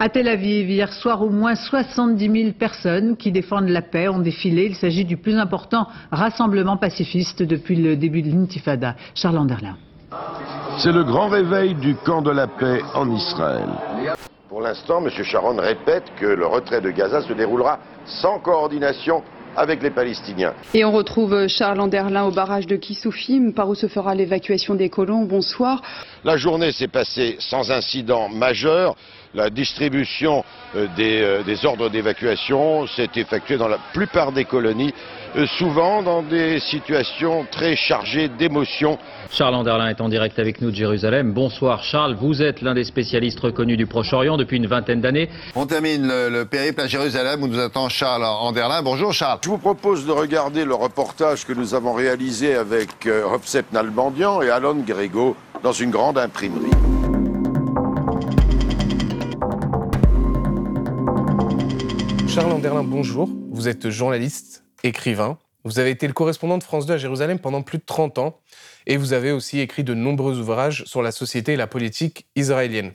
À Tel Aviv, hier soir, au moins 70 000 personnes qui défendent la paix ont défilé. Il s'agit du plus important rassemblement pacifiste depuis le début de l'intifada. Charles Anderlin. C'est le grand réveil du camp de la paix en Israël. Pour l'instant, M. Sharon répète que le retrait de Gaza se déroulera sans coordination avec les Palestiniens. Et on retrouve Charles Anderlin au barrage de Kissoufim, par où se fera l'évacuation des colons. Bonsoir. La journée s'est passée sans incident majeur la distribution euh, euh, des, ordres d'évacuation s'est effectuée dans la plupart des colonies, euh, souvent dans des situations très chargées d'émotions. Charles Anderlin est en direct avec nous de Jérusalem. Bonsoir Charles, vous êtes l'un des spécialistes reconnus du Proche-Orient depuis une vingtaine d'années. On termine le, périple à Jérusalem où nous attend Charles Anderlin. Bonjour Charles. Je vous propose de regarder le reportage que nous avons réalisé avec Hopsep Nalbandian et Alon Grego dans une grande imprimerie. Charles Anderlin, bonjour. Vous êtes journaliste, écrivain. Vous avez été le correspondant de France 2 à Jérusalem pendant plus de 30 ans et vous avez aussi écrit de nombreux ouvrages sur la société et la politique israélienne.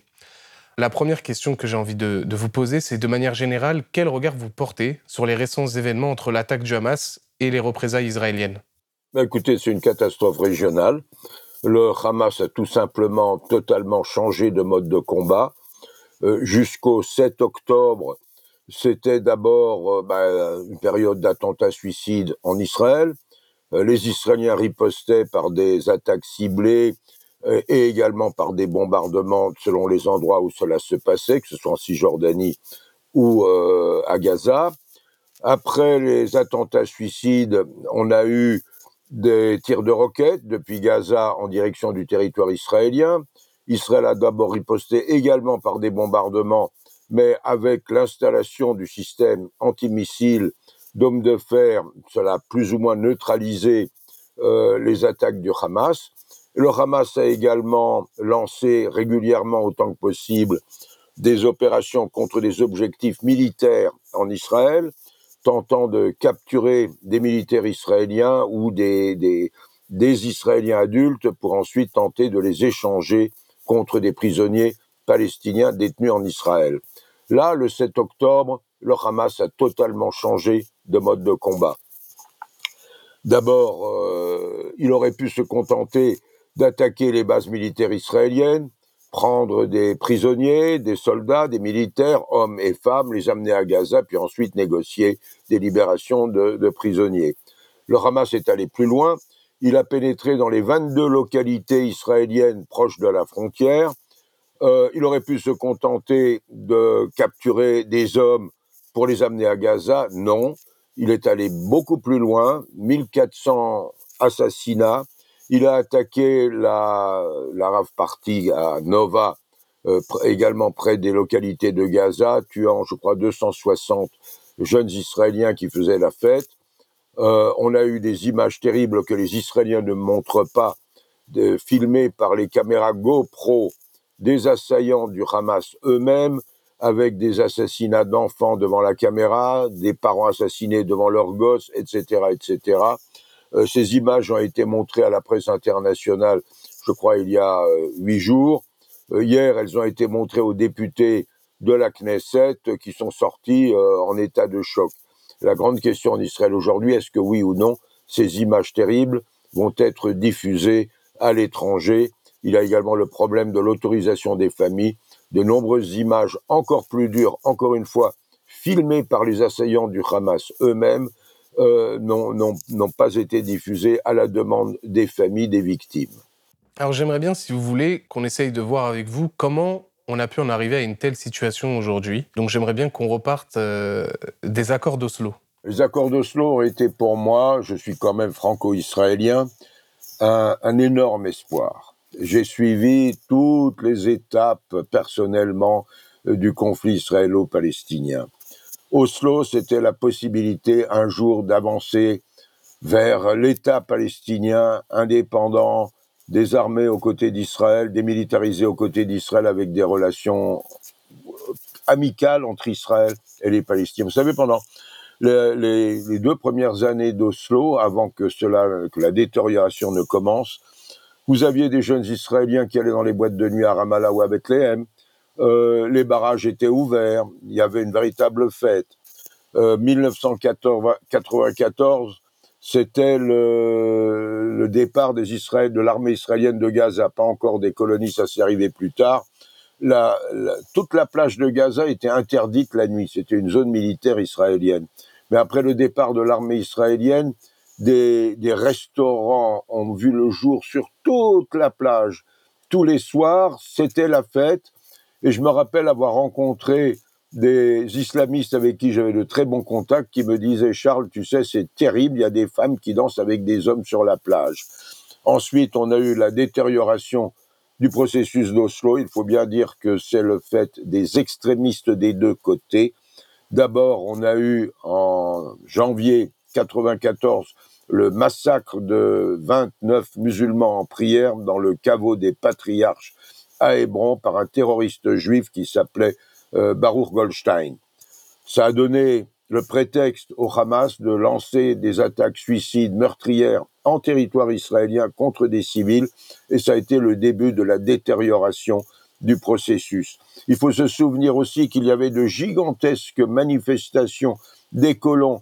La première question que j'ai envie de, vous poser, c'est de manière générale, quel regard vous portez sur les récents événements entre l'attaque du Hamas et les représailles israéliennes? Bah, Écoutez, c'est une catastrophe régionale. Le Hamas a tout simplement totalement changé de mode de combat. Euh, jusqu'au 7 octobre, c'était d'abord euh, bah, une période d'attentats suicides en Israël. Euh, les Israéliens ripostaient par des attaques ciblées euh, et également par des bombardements selon les endroits où cela se passait, que ce soit en Cisjordanie ou à Gaza. Après les attentats suicides, on a eu des tirs de roquettes depuis Gaza en direction du territoire israélien. Israël a d'abord riposté également par des bombardements mais avec l'installation du système antimissile d'hommes de fer, cela a plus ou moins neutralisé euh, les attaques du Hamas. Le Hamas a également lancé régulièrement, autant que possible, des opérations contre des objectifs militaires en Israël, tentant de capturer des militaires israéliens ou des, des, des Israéliens adultes pour ensuite tenter de les échanger contre des prisonniers palestiniens détenus en Israël. Là, le 7 octobre, le Hamas a totalement changé de mode de combat. D'abord, euh, il aurait pu se contenter d'attaquer les bases militaires israéliennes, prendre des prisonniers, des soldats, des militaires, hommes et femmes, les amener à Gaza, puis ensuite négocier des libérations de, de prisonniers. Le Hamas est allé plus loin. Il a pénétré dans les 22 localités israéliennes proches de la frontière euh, il aurait pu se contenter de capturer des hommes pour les amener à Gaza. Non, il est allé beaucoup plus loin, 1400 assassinats. Il a attaqué la, RAF Party à Nova, euh, également près des localités de Gaza, tuant, je crois, 260 jeunes Israéliens qui faisaient la fête. Euh, on a eu des images terribles que les Israéliens ne montrent pas, de, filmées par les caméras GoPro des assaillants du Hamas eux-mêmes, avec des assassinats d'enfants devant la caméra, des parents assassinés devant leurs gosses, etc., etc. Euh, ces images ont été montrées à la presse internationale, je crois, il y a euh, huit jours. Euh, hier, elles ont été montrées aux députés de la Knesset qui sont sortis en état de choc. La grande question en Israël aujourd'hui, est-ce que oui ou non, ces images terribles vont être diffusées à l'étranger il y a également le problème de l'autorisation des familles. De nombreuses images encore plus dures, encore une fois, filmées par les assaillants du Hamas eux-mêmes, euh, n'ont pas été diffusées à la demande des familles des victimes. Alors j'aimerais bien, si vous voulez, qu'on essaye de voir avec vous comment on a pu en arriver à une telle situation aujourd'hui. Donc j'aimerais bien qu'on reparte euh, des accords d'Oslo. Les accords d'Oslo ont été pour moi, je suis quand même franco-israélien, un énorme espoir. J'ai suivi toutes les étapes personnellement du conflit israélo-palestinien. Oslo, c'était la possibilité un jour d'avancer vers l'État palestinien indépendant, désarmé aux côtés d'Israël, démilitarisé aux côtés d'Israël avec des relations amicales entre Israël et les Palestiniens. Vous savez, pendant les, les, deux premières années d'Oslo, avant que cela, que la détérioration ne commence, vous aviez des jeunes Israéliens qui allaient dans les boîtes de nuit à Ramallah ou à Bethléem. Euh, les barrages étaient ouverts. Il y avait une véritable fête. Euh, 1994, c'était le, départ des de l'armée israélienne de Gaza, pas encore des colonies, ça s'est arrivé plus tard. Toute la plage de Gaza était interdite la nuit. C'était une zone militaire israélienne. Mais après le départ de l'armée israélienne, des, des, restaurants ont vu le jour sur toute la plage. Tous les soirs, c'était la fête. Et je me rappelle avoir rencontré des islamistes avec qui j'avais de très bons contacts qui me disaient Charles, tu sais, c'est terrible, il y a des femmes qui dansent avec des hommes sur la plage. Ensuite, on a eu la détérioration du processus d'Oslo. Il faut bien dire que c'est le fait des extrémistes des deux côtés. D'abord, on a eu en janvier 94 le massacre de 29 musulmans en prière dans le caveau des patriarches à Hébron par un terroriste juif qui s'appelait euh, Baruch Goldstein. Ça a donné le prétexte au Hamas de lancer des attaques suicides meurtrières en territoire israélien contre des civils et ça a été le début de la détérioration du processus. Il faut se souvenir aussi qu'il y avait de gigantesques manifestations des colons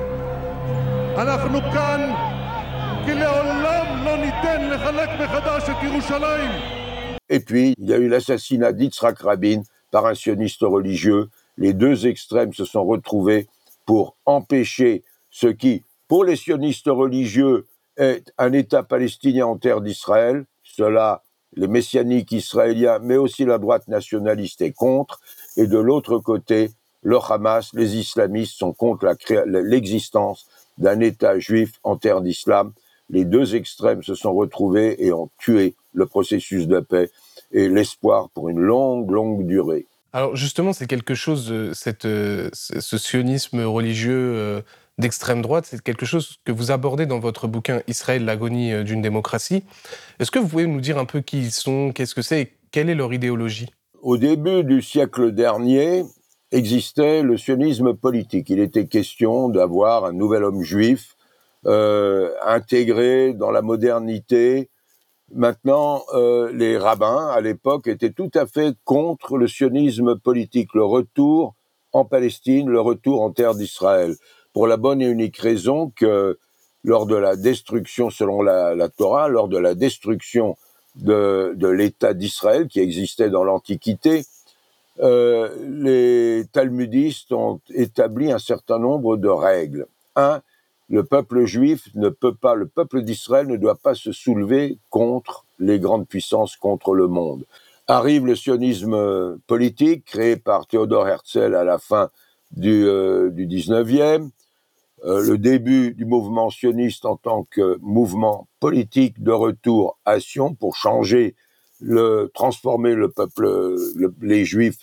אנחנו כאן כי לעולם לא ניתן לחלק מחדש את ירושלים. Et puis, il y a eu l'assassinat d'Yitzhak Rabin par un sioniste religieux. Les deux extrêmes se sont retrouvés pour empêcher ce qui, pour les sionistes religieux, est un État palestinien en terre d'Israël. Cela, les messianiques israéliens, mais aussi la droite nationaliste est contre. Et de l'autre côté, le Hamas, les islamistes sont contre l'existence d'un État juif en terre d'islam. Les deux extrêmes se sont retrouvés et ont tué le processus de paix et l'espoir pour une longue, longue durée. Alors justement, c'est quelque chose, cette, ce sionisme religieux euh, d'extrême droite, c'est quelque chose que vous abordez dans votre bouquin Israël, l'agonie euh, d'une démocratie. Est-ce que vous pouvez nous dire un peu qui ils sont, qu'est-ce que c'est et quelle est leur idéologie? Au début du siècle dernier, existait le sionisme politique. Il était question d'avoir un nouvel homme juif euh, intégré dans la modernité. Maintenant, euh, les rabbins, à l'époque, étaient tout à fait contre le sionisme politique, le retour en Palestine, le retour en terre d'Israël, pour la bonne et unique raison que lors de la destruction, selon la, la Torah, lors de la destruction de, de l'État d'Israël qui existait dans l'Antiquité, euh, les talmudistes ont établi un certain nombre de règles. Un, le peuple juif ne peut pas, le peuple d'Israël ne doit pas se soulever contre les grandes puissances, contre le monde. Arrive le sionisme politique créé par Théodore Herzl à la fin du, euh, du 19e, euh, le début du mouvement sioniste en tant que mouvement politique de retour à Sion pour changer le, transformer le peuple, le, les Juifs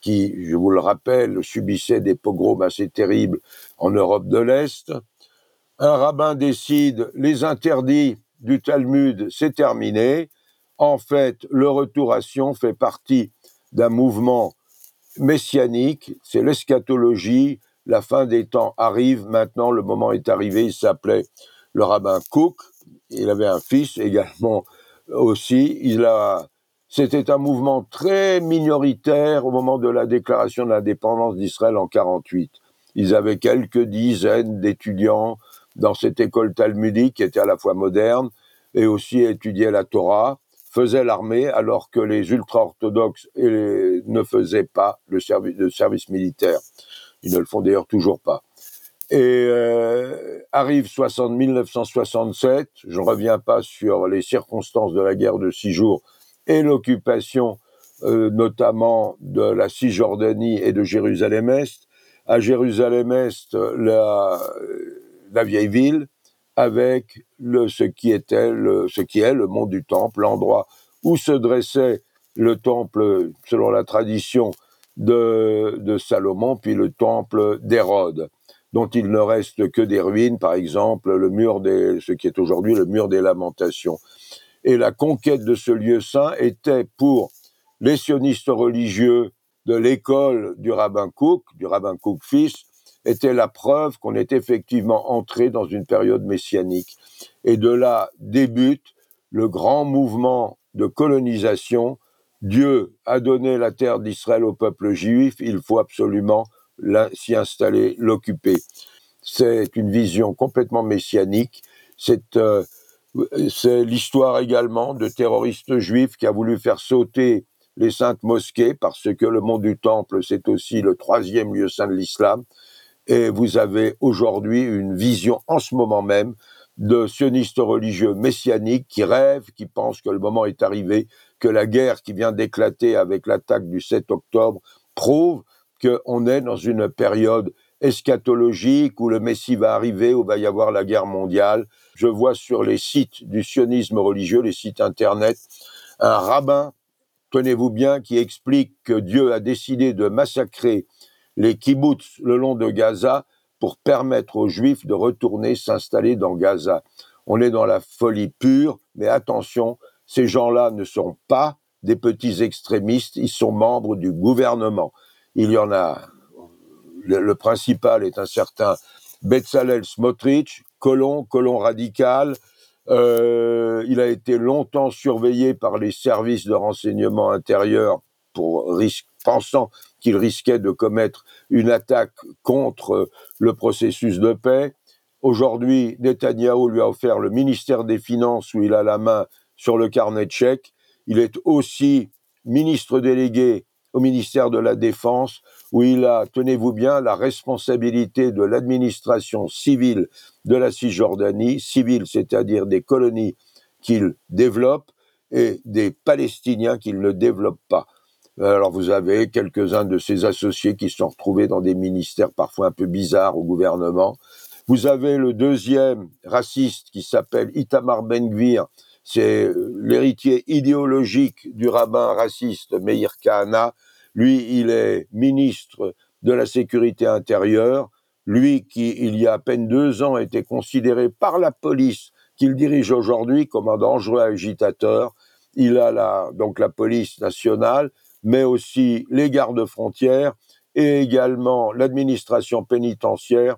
qui, je vous le rappelle, subissaient des pogroms assez terribles en Europe de l'Est. Un rabbin décide, les interdits du Talmud, c'est terminé. En fait, le retour à Sion fait partie d'un mouvement messianique, c'est l'eschatologie, la fin des temps arrive, maintenant le moment est arrivé, il s'appelait le rabbin Cook, il avait un fils également aussi. Il a, c'était un mouvement très minoritaire au moment de la déclaration de l'indépendance d'Israël en 48. Ils avaient quelques dizaines d'étudiants dans cette école talmudique qui était à la fois moderne et aussi étudiait la Torah. faisaient l'armée alors que les ultra-orthodoxes ne faisaient pas le service militaire. Ils ne le font d'ailleurs toujours pas. Et euh, arrive 60, 1967, je ne reviens pas sur les circonstances de la guerre de six jours et l'occupation euh, notamment de la Cisjordanie et de Jérusalem-Est. À Jérusalem-Est, la, la vieille ville, avec le, ce qui était le, ce qui est le mont du Temple, l'endroit où se dressait le temple, selon la tradition de, de Salomon, puis le temple d'Hérode dont il ne reste que des ruines, par exemple le mur des, ce qui est aujourd'hui le mur des lamentations. Et la conquête de ce lieu saint était pour les sionistes religieux de l'école du rabbin Cook, du rabbin Cook fils, était la preuve qu'on est effectivement entré dans une période messianique. Et de là débute le grand mouvement de colonisation. Dieu a donné la terre d'Israël au peuple juif, il faut absolument s'y installer, l'occuper. C'est une vision complètement messianique. C'est euh, c'est l'histoire également de terroristes juifs qui a voulu faire sauter les saintes mosquées parce que le mont du Temple, c'est aussi le troisième lieu saint de l'islam. Et vous avez aujourd'hui une vision en ce moment même de sionistes religieux messianiques qui rêvent, qui pensent que le moment est arrivé, que la guerre qui vient d'éclater avec l'attaque du 7 octobre prouve qu'on est dans une période eschatologique où le Messie va arriver, où va y avoir la guerre mondiale. Je vois sur les sites du sionisme religieux, les sites internet, un rabbin, tenez-vous bien, qui explique que Dieu a décidé de massacrer les kibbutz le long de Gaza pour permettre aux Juifs de retourner s'installer dans Gaza. On est dans la folie pure, mais attention, ces gens-là ne sont pas des petits extrémistes, ils sont membres du gouvernement. Il y en a. Le, principal est un certain Betzalel Smotrich, colon, colon radical. Euh, il a été longtemps surveillé par les services de renseignement intérieur pour pensant qu'il risquait de commettre une attaque contre le processus de paix. Aujourd'hui, Netanyahou lui a offert le ministère des Finances où il a la main sur le carnet de chèques. Il est aussi ministre délégué au ministère de la Défense, où il a, tenez-vous bien, la responsabilité de l'administration civile de la Cisjordanie, civile, c'est-à-dire des colonies qu'il développe, et des Palestiniens qu'il ne développe pas. Alors vous avez quelques-uns de ses associés qui sont retrouvés dans des ministères parfois un peu bizarres au gouvernement. Vous avez le deuxième raciste qui s'appelle Itamar Ben-Gvir, c'est l'héritier idéologique du rabbin raciste Meir Kahana. Lui, il est ministre de la sécurité intérieure. Lui qui, il y a à peine deux ans, était considéré par la police qu'il dirige aujourd'hui comme un dangereux agitateur. Il a donc la police nationale, mais aussi les gardes frontières et également l'administration pénitentiaire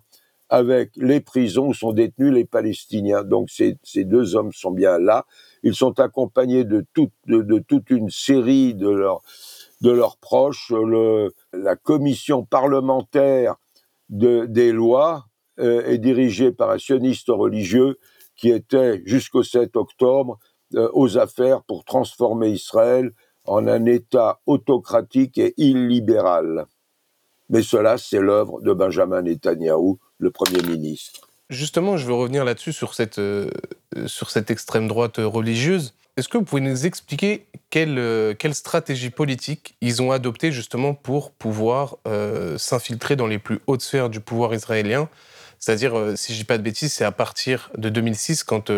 avec les prisons où sont détenus les Palestiniens. Donc ces, deux hommes sont bien là. Ils sont accompagnés de, toute une série de leurs, proches. La commission parlementaire de, des lois euh, est dirigée par un sioniste religieux qui était jusqu'au 7 octobre euh, aux affaires pour transformer Israël en un État autocratique et illibéral. Mais cela, c'est l'œuvre de Benjamin Netanyahou, le Premier ministre. Justement, je veux revenir là-dessus sur cette, euh, sur cette extrême droite religieuse. Est-ce que vous pouvez nous expliquer quelle, euh, quelle stratégie politique ils ont adoptée justement pour pouvoir euh, s'infiltrer dans les plus hautes sphères du pouvoir israélien? C'est-à-dire, si je dis pas de bêtises, c'est à partir de 2006, quand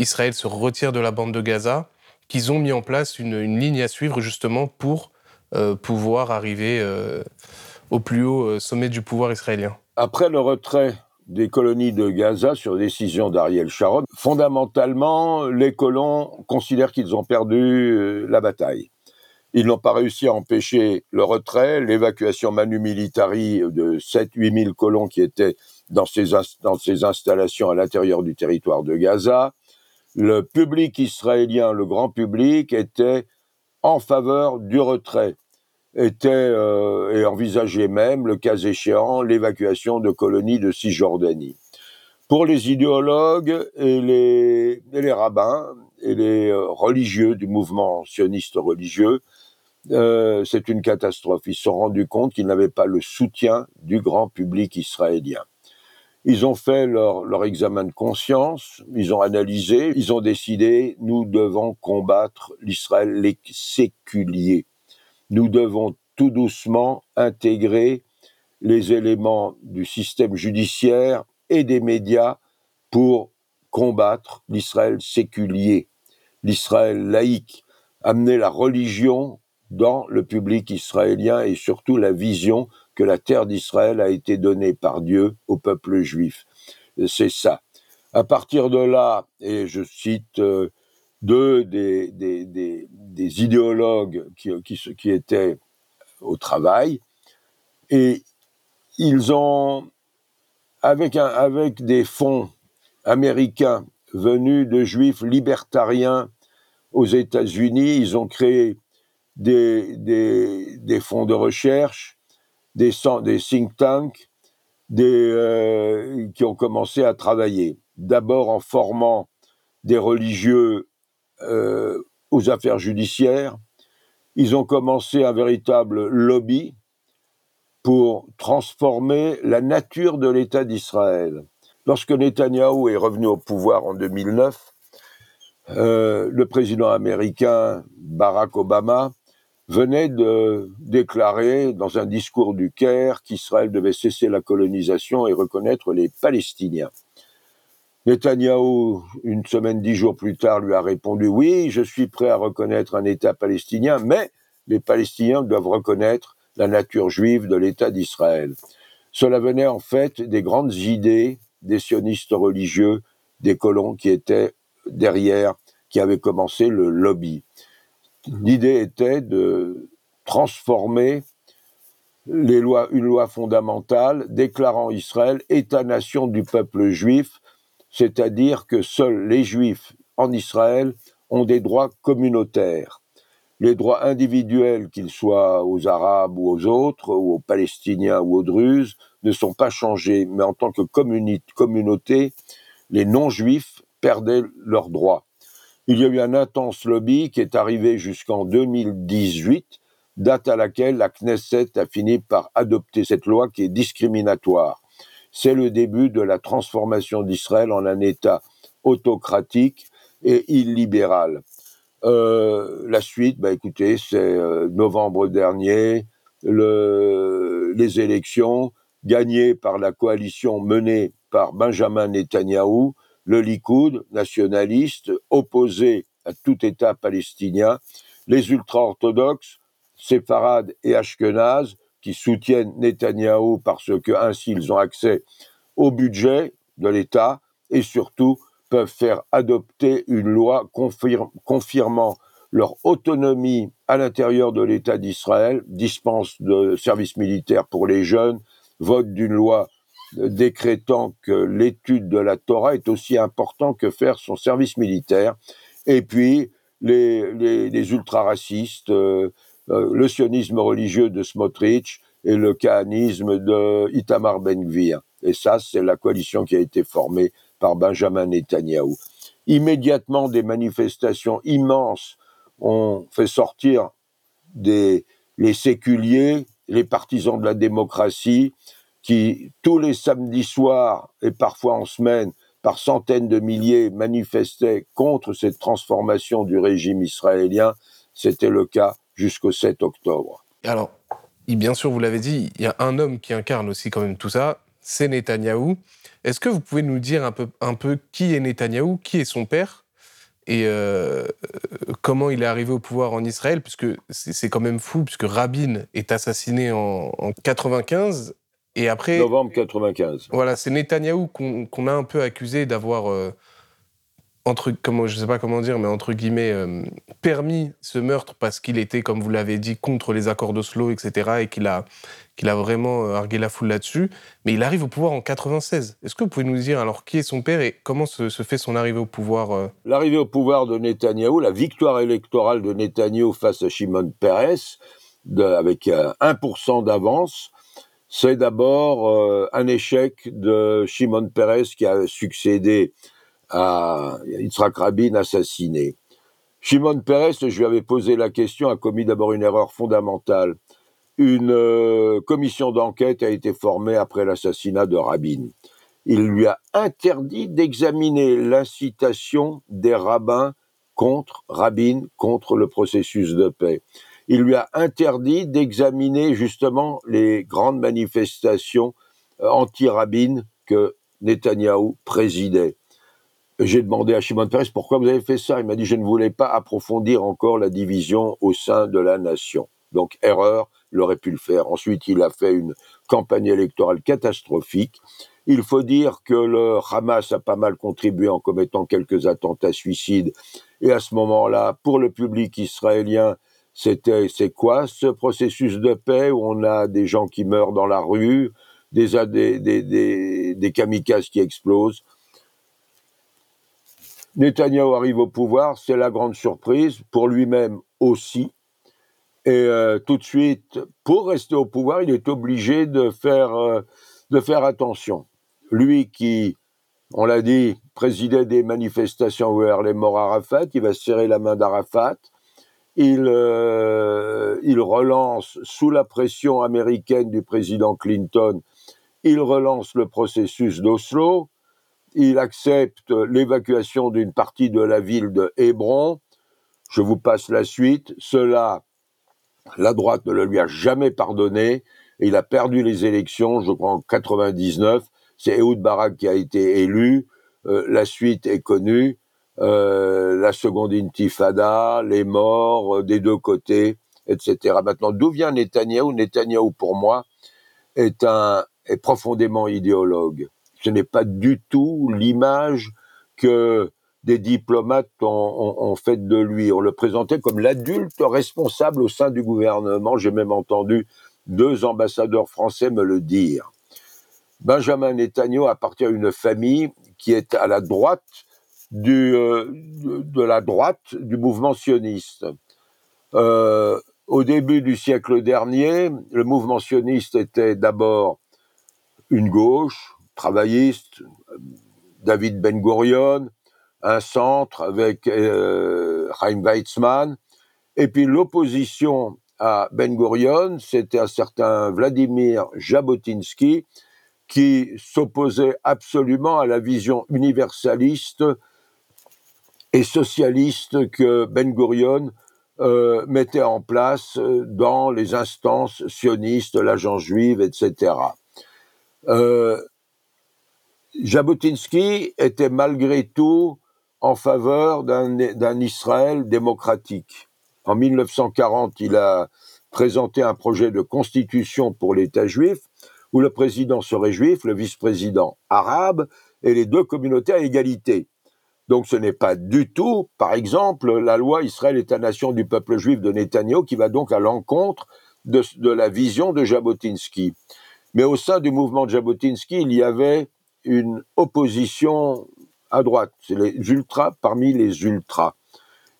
Israël se retire de la bande de Gaza, qu'ils ont mis en place une, une, ligne à suivre justement pour pouvoir arriver au plus haut sommet du pouvoir israélien. Après le retrait des colonies de Gaza sur décision d'Ariel Sharon, fondamentalement, les colons considèrent qu'ils ont perdu euh, la bataille. Ils n'ont pas réussi à empêcher le retrait, l'évacuation manu militari de 7-8 000 colons qui étaient dans ces, dans ces installations à l'intérieur du territoire de Gaza. Le public israélien, le grand public, était en faveur du retrait était euh, et envisageait même, le cas échéant, l'évacuation de colonies de Cisjordanie. Pour les idéologues et les, et les rabbins et les euh, religieux du mouvement sioniste religieux. Euh, c'est une catastrophe. Ils se sont rendus compte qu'ils n'avaient pas le soutien du grand public israélien. Ils ont fait leur, leur, examen de conscience, ils ont analysé, ils ont décidé, nous devons combattre l'Israël séculier. Nous devons tout doucement intégrer les éléments du système judiciaire et des médias pour combattre l'Israël séculier, l'Israël laïque, amener la religion dans le public israélien et surtout la vision que la terre d'Israël a été donnée par Dieu au peuple juif. C'est ça. À partir de là, et je cite euh, deux des, des, des, des, idéologues qui, qui, étaient au travail, et ils ont, avec, un, avec des fonds américains venus de juifs libertariens aux États-Unis, ils ont créé des, des, des fonds de recherche, des, des think tanks, des, euh, qui ont commencé à travailler. D'abord en formant des religieux euh, aux affaires judiciaires. Ils ont commencé un véritable lobby pour transformer la nature de l'État d'Israël. Lorsque Netanyahou est revenu au pouvoir en 2009, euh, le président américain Barack Obama venait de déclarer dans un discours du Caire qu'Israël devait cesser la colonisation et reconnaître les Palestiniens. Netanyahou, une semaine, dix jours plus tard, lui a répondu Oui, je suis prêt à reconnaître un État palestinien, mais les Palestiniens doivent reconnaître la nature juive de l'État d'Israël. Cela venait en fait des grandes idées des sionistes religieux, des colons qui étaient derrière, qui avaient commencé le lobby. L'idée était de transformer une loi fondamentale déclarant Israël État-nation du peuple juif, c'est-à-dire que seuls les juifs en Israël ont des droits communautaires. Les droits individuels, qu'ils soient aux Arabes ou aux autres, ou aux Palestiniens ou aux Druzes, ne sont pas changés, mais en tant que communauté, les non-juifs perdaient leurs droits. Il y a eu un intense lobby qui est arrivé jusqu'en 2018, date à laquelle la Knesset a fini par adopter cette loi qui est discriminatoire. C'est le début de la transformation d'Israël en un État autocratique et illibéral. Euh, la suite, bah écoutez, c'est euh, novembre dernier, le, les élections gagnées par la coalition menée par Benjamin Netanyahou, le Likoud, nationaliste, opposé à tout État palestinien, les ultra-orthodoxes, séfarades et ashkenazes, qui soutiennent Netanyahou parce que ainsi ils ont accès au budget de l'État et surtout peuvent faire adopter une loi confirmant leur autonomie à l'intérieur de l'État d'Israël, dispense de services militaires pour les jeunes, vote d'une loi décrétant que l'étude de la Torah est aussi important que faire son service militaire. Et puis, les, ultra-racistes, euh, euh, le sionisme religieux de Smotrich et le kahanisme de Itamar Ben-Gvir. Et ça, c'est la coalition qui a été formée par Benjamin Netanyahou. Immédiatement, des manifestations immenses ont fait sortir des, les séculiers, les partisans de la démocratie, qui, tous les samedis soirs et parfois en semaine, par centaines de milliers, manifestaient contre cette transformation du régime israélien. C'était le cas jusqu'au 7 octobre. Alors, bien sûr, vous l'avez dit, il y a un homme qui incarne aussi quand même tout ça, c'est Netanyahou. Est-ce que vous pouvez nous dire un peu, un peu qui est Netanyahou, qui est son père et euh, comment il est arrivé au pouvoir en Israël, puisque c'est quand même fou, puisque Rabin est assassiné en, en 95 et après. Novembre 95. Voilà, c'est Netanyahou qu'on a un peu accusé d'avoir. Euh, entre, comment, je sais pas comment dire, mais entre guillemets, euh, permis ce meurtre parce qu'il était, comme vous l'avez dit, contre les accords d'Oslo, etc., et qu'il a, qu'il a vraiment euh, argué la foule là-dessus. Mais il arrive au pouvoir en 96. Est-ce que vous pouvez nous dire alors qui est son père et comment se, fait son arrivée au pouvoir L'arrivée au pouvoir de Netanyahou, la victoire électorale de Netanyahou face à Shimon Peres, avec 1% d'avance, c'est d'abord euh, un échec de Shimon Peres qui a succédé à Yitzhak Rabin assassiné. Shimon Peres, je lui avais posé la question, a commis d'abord une erreur fondamentale. Une euh, commission d'enquête a été formée après l'assassinat de Rabin. Il lui a interdit d'examiner l'incitation des rabbins contre Rabin, contre le processus de paix. Il lui a interdit d'examiner justement les grandes manifestations euh, anti-Rabin que Netanyahou présidait. J'ai demandé à Shimon Peres pourquoi vous avez fait ça? Il m'a dit je ne voulais pas approfondir encore la division au sein de la nation. Donc erreur, il aurait pu le faire. Ensuite, il a fait une campagne électorale catastrophique. Il faut dire que le Hamas a pas mal contribué en commettant quelques attentats suicides. Et à ce moment-là, pour le public israélien, c'était c'est quoi ce processus de paix où on a des gens qui meurent dans la rue, des, des, des, des kamikazes qui explosent? Netanyahu arrive au pouvoir, c'est la grande surprise, pour lui-même aussi. Et euh, tout de suite, pour rester au pouvoir, il est obligé de faire, euh, attention. Lui qui, on l'a dit, présidait des manifestations vers les morts Arafat, il va serrer la main d'Arafat. Il, euh, il relance, sous la pression américaine du président Clinton, il relance le processus d'Oslo. Il accepte l'évacuation d'une partie de la ville de Hébron. Je vous passe la suite. Cela la droite ne le lui a jamais pardonné. Il a perdu les élections, je crois en 99. C'est Ehud Barak qui a été élu. Euh, la suite est connue. Euh, la seconde intifada, les morts euh, des deux côtés, etc. Maintenant, d'où vient Netanyahou? Netanyahou, pour moi, est un est profondément idéologue. Ce n'est pas du tout l'image que des diplomates ont, fait de lui. On le présentait comme l'adulte responsable au sein du gouvernement. J'ai même entendu deux ambassadeurs français me le dire. Benjamin Netanyahu appartient à une famille qui est à la droite du, euh, mouvement sioniste. Euh, au début du siècle dernier, le mouvement sioniste était d'abord une gauche travailliste, David Ben Gurion, un centre avec euh, Weizmann. Et puis l'opposition à Ben Gurion, c'était un certain Vladimir Jabotinsky qui s'opposait absolument à la vision universaliste et socialiste que Ben Gurion euh, mettait en place dans les instances sionistes, l'agence juive, etc. Euh, Jabotinsky était malgré tout en faveur d'un Israël démocratique. En 1940, il a présenté un projet de constitution pour l'État juif, où le président serait juif, le vice-président arabe, et les deux communautés à égalité. Donc ce n'est pas du tout, par exemple, la loi Israël État-nation du peuple juif de Netanyahu qui va donc à l'encontre de, de, la vision de Jabotinsky. Mais au sein du mouvement de Jabotinsky, il y avait une opposition à droite, c'est les ultras parmi les ultras,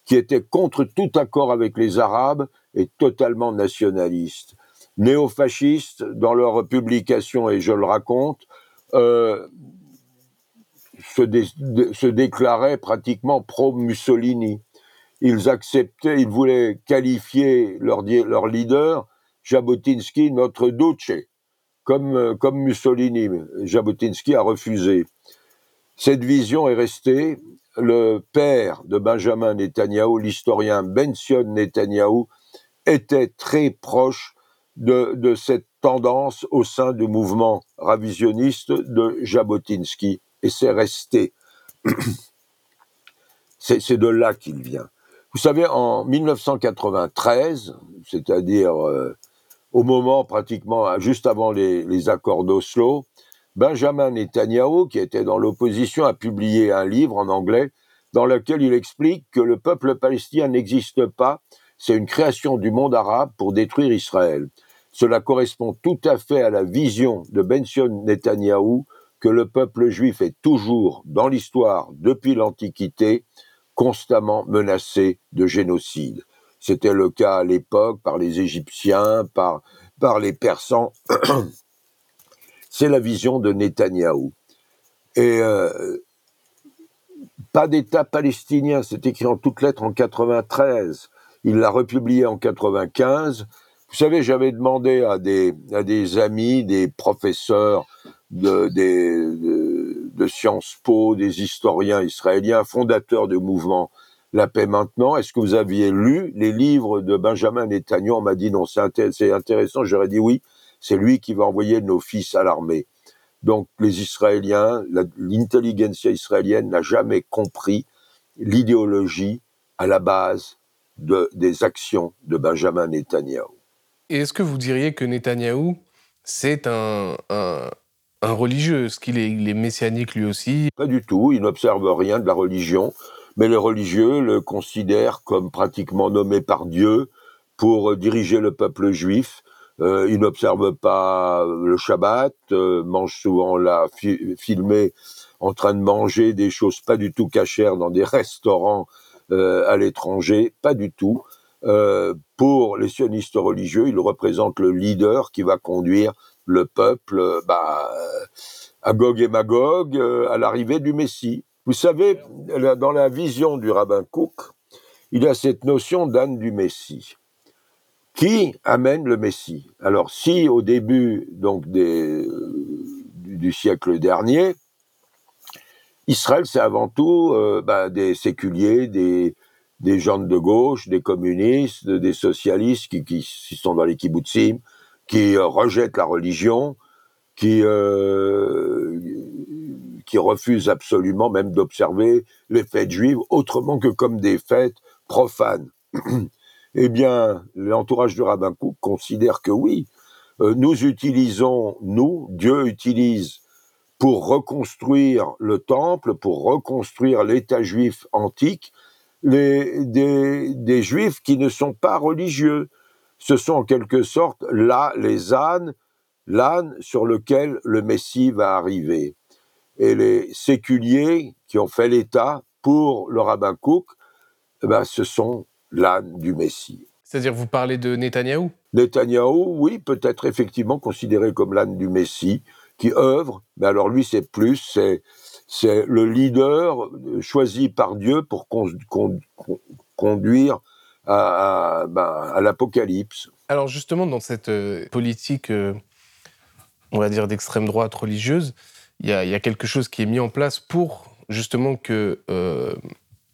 qui étaient contre tout accord avec les Arabes et totalement nationalistes. Néofascistes, dans leur publication, et je le raconte, euh, se, déclaraient pratiquement pro-Mussolini. Ils acceptaient, ils voulaient qualifier leur, leur leader, Jabotinsky, notre duce, comme, comme Mussolini. Jabotinsky a refusé. Cette vision est restée. Le père de Benjamin Netanyahu, l'historien Bension Netanyahu, était très proche de, de, cette tendance au sein du mouvement ravisionniste de Jabotinsky. Et c'est resté. c'est de là qu'il vient. Vous savez, en 1993, c'est-à-dire euh, au moment pratiquement juste avant les, accords d'Oslo, Benjamin Netanyahu, qui était dans l'opposition, a publié un livre en anglais dans lequel il explique que le peuple palestinien n'existe pas, c'est une création du monde arabe pour détruire Israël. Cela correspond tout à fait à la vision de Benjamin Netanyahu que le peuple juif est toujours, dans l'histoire, depuis l'Antiquité, constamment menacé de génocide. C'était le cas à l'époque par les Égyptiens, par, les Persans, c'est la vision de Netanyahou. Et euh, Pas d'État palestinien, c'est écrit en toutes lettres en 93. Il l'a republié en 95. Vous savez, j'avais demandé à des, amis, des professeurs de, de, de Sciences Po, des historiens israéliens, fondateurs du mouvement La paix maintenant, est-ce que vous aviez lu les livres de Benjamin Netanyahu? On m'a dit non, c'est intéressant. J'aurais dit oui, c'est lui qui va envoyer nos fils à l'armée. Donc les Israéliens, l'intelligentsia israélienne n'a jamais compris l'idéologie à la base de, des actions de Benjamin Netanyahu. Et est-ce que vous diriez que Netanyahu, c'est un, un, un, religieux? Est-ce qu'il est, il est messianique lui aussi? Pas du tout, il n'observe rien de la religion, mais les religieux le considèrent comme pratiquement nommé par Dieu pour diriger le peuple juif euh, il n'observe pas le Shabbat, euh, mange souvent la filmé en train de manger des choses pas du tout cachères dans des restaurants euh, à l'étranger, pas du tout. Euh, pour les sionistes religieux, il représente le leader qui va conduire le peuple euh, bah, à Gog et Magog à l'arrivée du Messie. Vous savez, dans la vision du rabbin Cook, il a cette notion d'âne du Messie qui amène le Messie? Alors si au début donc du, siècle dernier, Israël c'est avant tout euh, bah, des séculiers, des, gens de gauche, des communistes, des socialistes qui, qui, sont dans les kibbutzim, qui euh, rejettent la religion, qui euh, qui refusent absolument même d'observer les fêtes juives autrement que comme des fêtes profanes. eh bien, l'entourage du rabbin Cook considère que oui, euh, nous utilisons, nous, Dieu utilise pour reconstruire le temple, pour reconstruire l'État juif antique, des juifs qui ne sont pas religieux. Ce sont en quelque sorte là les ânes, l'âne sur lequel le Messie va arriver. Et les séculiers qui ont fait l'État pour le rabbin Cook, eh ben, ce sont l'âne du Messie. C'est-à-dire, vous parlez de Netanyahou? Netanyahou, oui, peut-être effectivement considéré comme l'âne du Messie, qui œuvre, mais alors lui, c'est plus, c'est, c'est le leader choisi par Dieu pour conduire à, ben, à l'Apocalypse. Alors justement, dans cette euh, politique, euh, on va dire, d'extrême droite religieuse, il y, a quelque chose qui est mis en place pour justement que euh,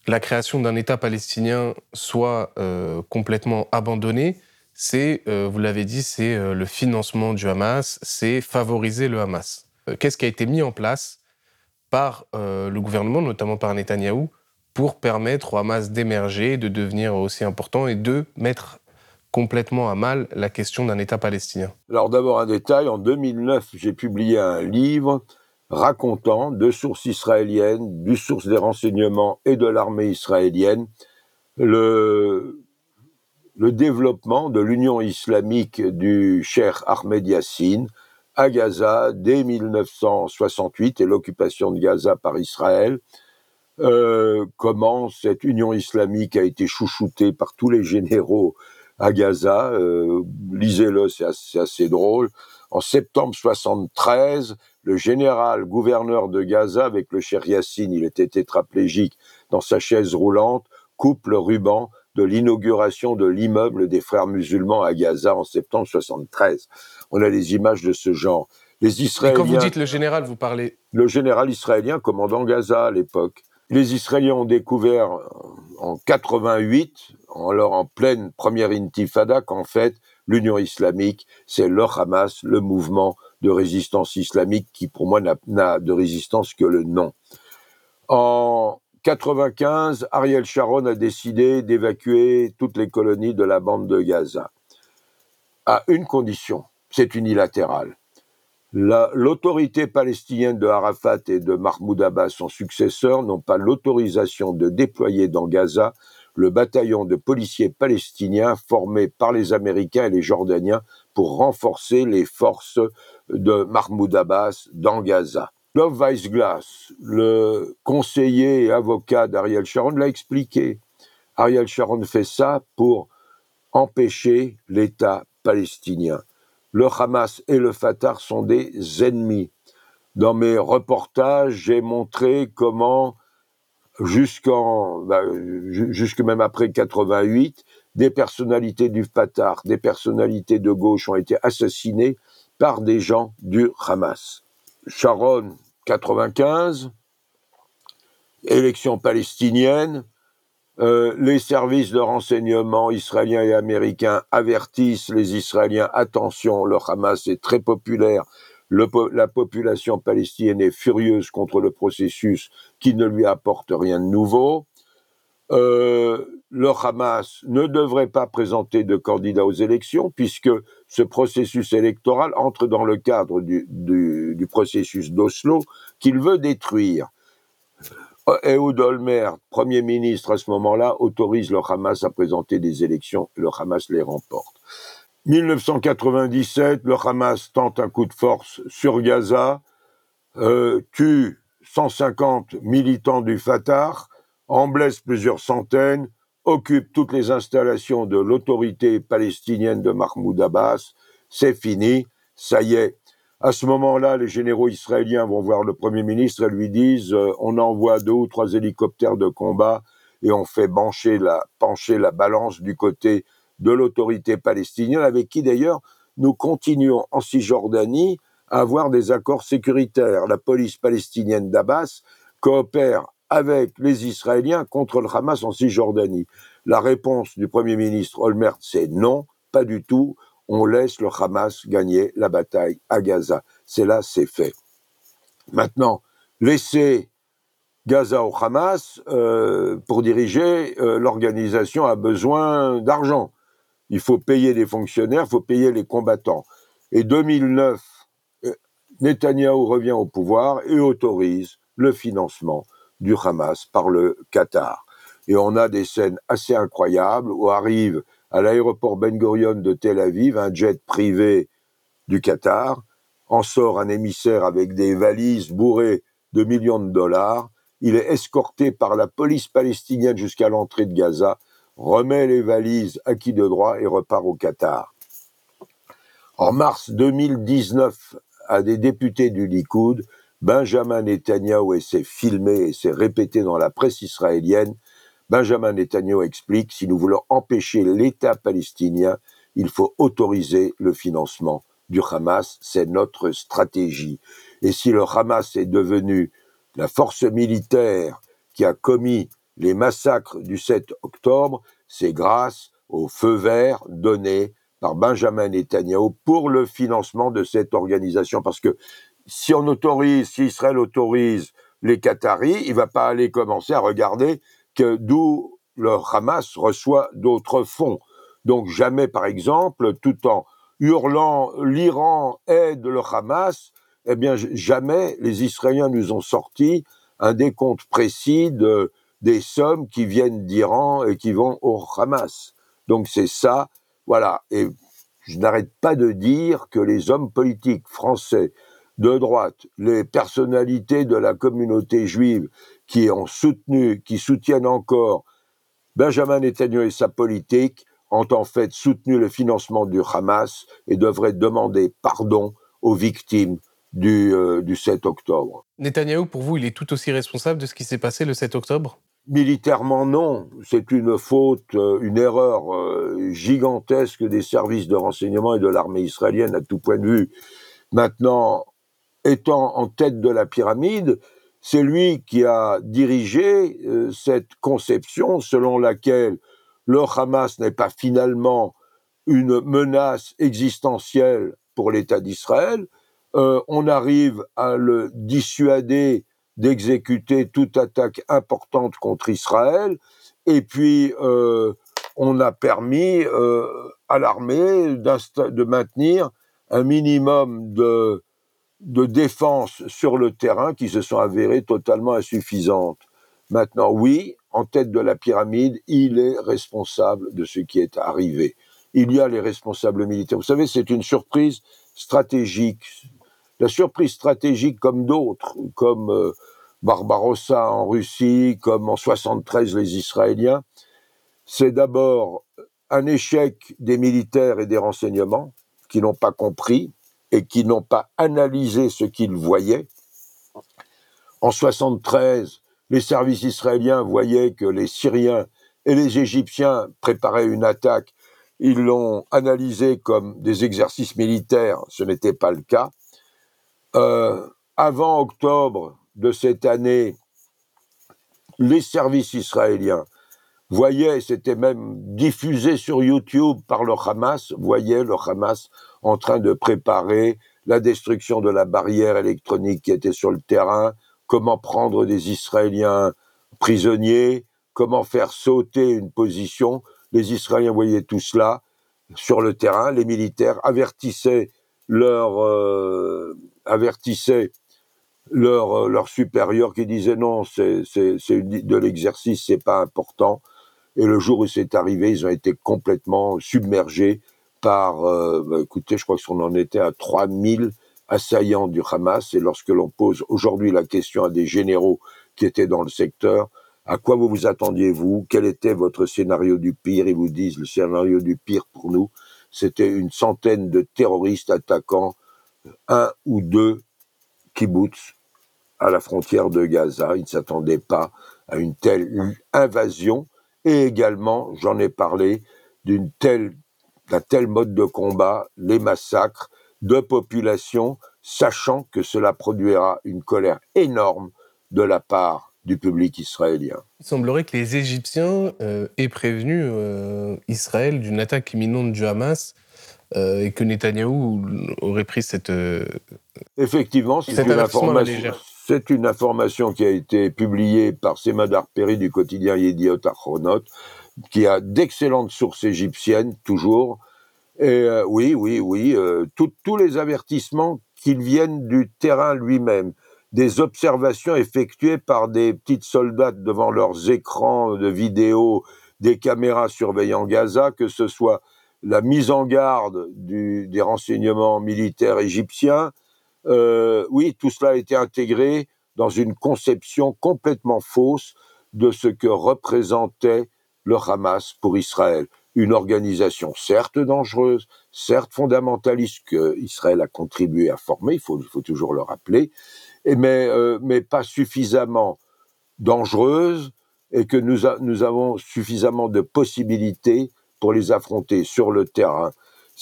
la création d'un État palestinien soit euh, complètement abandonnée, c'est, euh, vous l'avez dit, c'est le financement du Hamas, c'est favoriser le Hamas. Qu'est-ce qui a été mis en place par le gouvernement, notamment par Netanyahou, pour permettre au Hamas d'émerger, de devenir aussi important et de mettre complètement à mal la question d'un État palestinien? Alors d'abord un détail, en 2009, j'ai publié un livre racontant de sources israéliennes, du source des renseignements et de l'armée israélienne le, développement de l'Union islamique du Cheikh Ahmed Yassine à Gaza dès 1968 et l'occupation de Gaza par Israël. Euh, comment cette Union islamique a été chouchoutée par tous les généraux à Gaza. Euh, Lisez-le, c'est assez, assez, drôle. En septembre 73, le général gouverneur de Gaza, avec le cher Yassine, il était tétraplégique dans sa chaise roulante, coupe le ruban de l'inauguration de l'immeuble des frères musulmans à Gaza en septembre 73. On a des images de ce genre. Les Israéliens. Et quand vous dites le général, vous parlez. Le général israélien commandant Gaza à l'époque. Les Israéliens ont découvert en 88, alors en pleine première intifada, qu'en fait, l'Union islamique, c'est le Hamas, le mouvement de résistance islamique qui, pour moi, n'a de résistance que le nom. En 95, Ariel Sharon a décidé d'évacuer toutes les colonies de la bande de Gaza. À une condition, c'est unilatéral. L'autorité palestinienne de Arafat et de Mahmoud Abbas, son successeur, n'ont pas l'autorisation de déployer dans Gaza le bataillon de policiers palestiniens formé par les Américains et les Jordaniens renforcer les forces de Mahmoud Abbas dans Gaza. Love Weissglass, le conseiller et avocat d'Ariel Sharon, l'a expliqué. Ariel Sharon fait ça pour empêcher l'État palestinien. Le Hamas et le Fatah sont des ennemis. Dans mes reportages, j'ai montré comment jusqu'en, bah, jusque même après 88, des personnalités du Fatah, des personnalités de gauche ont été assassinées par des gens du Hamas. Sharon, 95, élection palestinienne, euh, les services de renseignement israéliens et américains avertissent les Israéliens attention, le Hamas est très populaire, la population palestinienne est furieuse contre le processus qui ne lui apporte rien de nouveau. Euh, le Hamas ne devrait pas présenter de candidat aux élections puisque ce processus électoral entre dans le cadre du, processus d'Oslo qu'il veut détruire. Ehud Olmer, Premier ministre à ce moment-là, autorise le Hamas à présenter des élections le Hamas les remporte. 1997, le Hamas tente un coup de force sur Gaza, euh, tue 150 militants du Fatah, en blesse plusieurs centaines, occupe toutes les installations de l'autorité palestinienne de Mahmoud Abbas. C'est fini, ça y est. À ce moment-là, les généraux israéliens vont voir le Premier ministre et lui disent euh, on envoie deux ou trois hélicoptères de combat et on fait pencher la, pencher la balance du côté de l'autorité palestinienne, avec qui d'ailleurs nous continuons en Cisjordanie à avoir des accords sécuritaires. La police palestinienne d'Abbas coopère avec les Israéliens contre le Hamas en Cisjordanie. La réponse du Premier ministre Olmert, c'est non, pas du tout. On laisse le Hamas gagner la bataille à Gaza. C'est là, c'est fait. Maintenant, laisser Gaza au Hamas, euh, pour diriger, euh, l'organisation a besoin d'argent il faut payer les fonctionnaires, il faut payer les combattants. Et 2009, euh, Netanyahou revient au pouvoir et autorise le financement du Hamas par le Qatar. Et on a des scènes assez incroyables où arrive à l'aéroport Ben Gurion de Tel Aviv un jet privé du Qatar, en sort un émissaire avec des valises bourrées de millions de dollars. Il est escorté par la police palestinienne jusqu'à l'entrée de Gaza remet les valises acquis de droit et repart au Qatar. En mars 2019, à des députés du Likoud, Benjamin Netanyahu, et c'est filmé et c'est répété dans la presse israélienne, Benjamin Netanyahu explique, si nous voulons empêcher l'État palestinien, il faut autoriser le financement du Hamas, c'est notre stratégie. Et si le Hamas est devenu la force militaire qui a commis les massacres du 7 octobre, c'est grâce au feu vert donné par Benjamin Netanyahu pour le financement de cette organisation. Parce que si on autorise, si Israël autorise les Qataris, il va pas aller commencer à regarder que d'où le Hamas reçoit d'autres fonds. Donc jamais, par exemple, tout en hurlant l'Iran aide le Hamas, eh bien jamais les Israéliens nous ont sorti un décompte précis de des sommes qui viennent d'Iran et qui vont au Hamas. Donc c'est ça, voilà. Et je n'arrête pas de dire que les hommes politiques français de droite, les personnalités de la communauté juive qui ont soutenu, qui soutiennent encore Benjamin Netanyahu et sa politique, ont en fait soutenu le financement du Hamas et devraient demander pardon aux victimes du, euh, du 7 octobre. Netanyahu, pour vous, il est tout aussi responsable de ce qui s'est passé le 7 octobre? Militairement, non. C'est une faute, euh, une erreur euh, gigantesque des services de renseignement et de l'armée israélienne à tout point de vue. Maintenant, étant en tête de la pyramide, c'est lui qui a dirigé euh, cette conception selon laquelle le Hamas n'est pas finalement une menace existentielle pour l'État d'Israël. on arrive à le dissuader d'exécuter toute attaque importante contre Israël. Et puis, euh, on a permis euh, à l'armée de maintenir un minimum de, de défense sur le terrain qui se sont avérées totalement insuffisantes. Maintenant, oui, en tête de la pyramide, il est responsable de ce qui est arrivé. Il y a les responsables militaires. Vous savez, c'est une surprise stratégique la surprise stratégique comme d'autres, comme euh, Barbarossa en Russie, comme en 73 les Israéliens, c'est d'abord un échec des militaires et des renseignements qui n'ont pas compris et qui n'ont pas analysé ce qu'ils voyaient. En 73, les services israéliens voyaient que les Syriens et les Égyptiens préparaient une attaque. Ils l'ont analysé comme des exercices militaires. Ce n'était pas le cas. Euh, avant octobre de cette année, les services israéliens voyaient, c'était même diffusé sur YouTube par le Hamas, voyaient le Hamas en train de préparer la destruction de la barrière électronique qui était sur le terrain, comment prendre des Israéliens prisonniers, comment faire sauter une position. Les Israéliens voyaient tout cela sur le terrain. Les militaires avertissaient leur euh, avertissaient leur, euh, leur supérieur qui disait non, c'est de l'exercice, c'est pas important. Et le jour où c'est arrivé, ils ont été complètement submergés par, euh, bah, écoutez, je crois qu'on en était à 3000 assaillants du Hamas. Et lorsque l'on pose aujourd'hui la question à des généraux qui étaient dans le secteur, à quoi vous vous attendiez-vous Quel était votre scénario du pire? Ils vous disent, le scénario du pire pour nous, c'était une centaine de terroristes attaquant un ou deux kibbutz à la frontière de Gaza. Ils ne s'attendaient pas à une telle invasion et également, j'en ai parlé, d'une telle, d'un tel mode de combat, les massacres de populations, sachant que cela produira une colère énorme de la part du public israélien. Il semblerait que les Égyptiens euh, aient prévenu euh, Israël d'une attaque imminente du Hamas euh, et que Netanyahou aurait pris cette. Effectivement, c'est une information. C'est une information qui a été publiée par Semadar Peri du quotidien Yediot Achronot, qui a d'excellentes sources égyptiennes, toujours. Et euh, oui, oui, oui, euh, tous les avertissements qu'ils viennent du terrain lui-même, des observations effectuées par des petites soldats devant leurs écrans de vidéo, des caméras surveillant Gaza, que ce soit la mise en garde des renseignements militaires égyptiens, euh, oui, tout cela a été intégré dans une conception complètement fausse de ce que représentait le Hamas pour Israël. Une organisation certes dangereuse, certes fondamentaliste que Israël a contribué à former, il faut, toujours le rappeler, mais, euh, mais pas suffisamment dangereuse et que nous avons suffisamment de possibilités pour les affronter sur le terrain.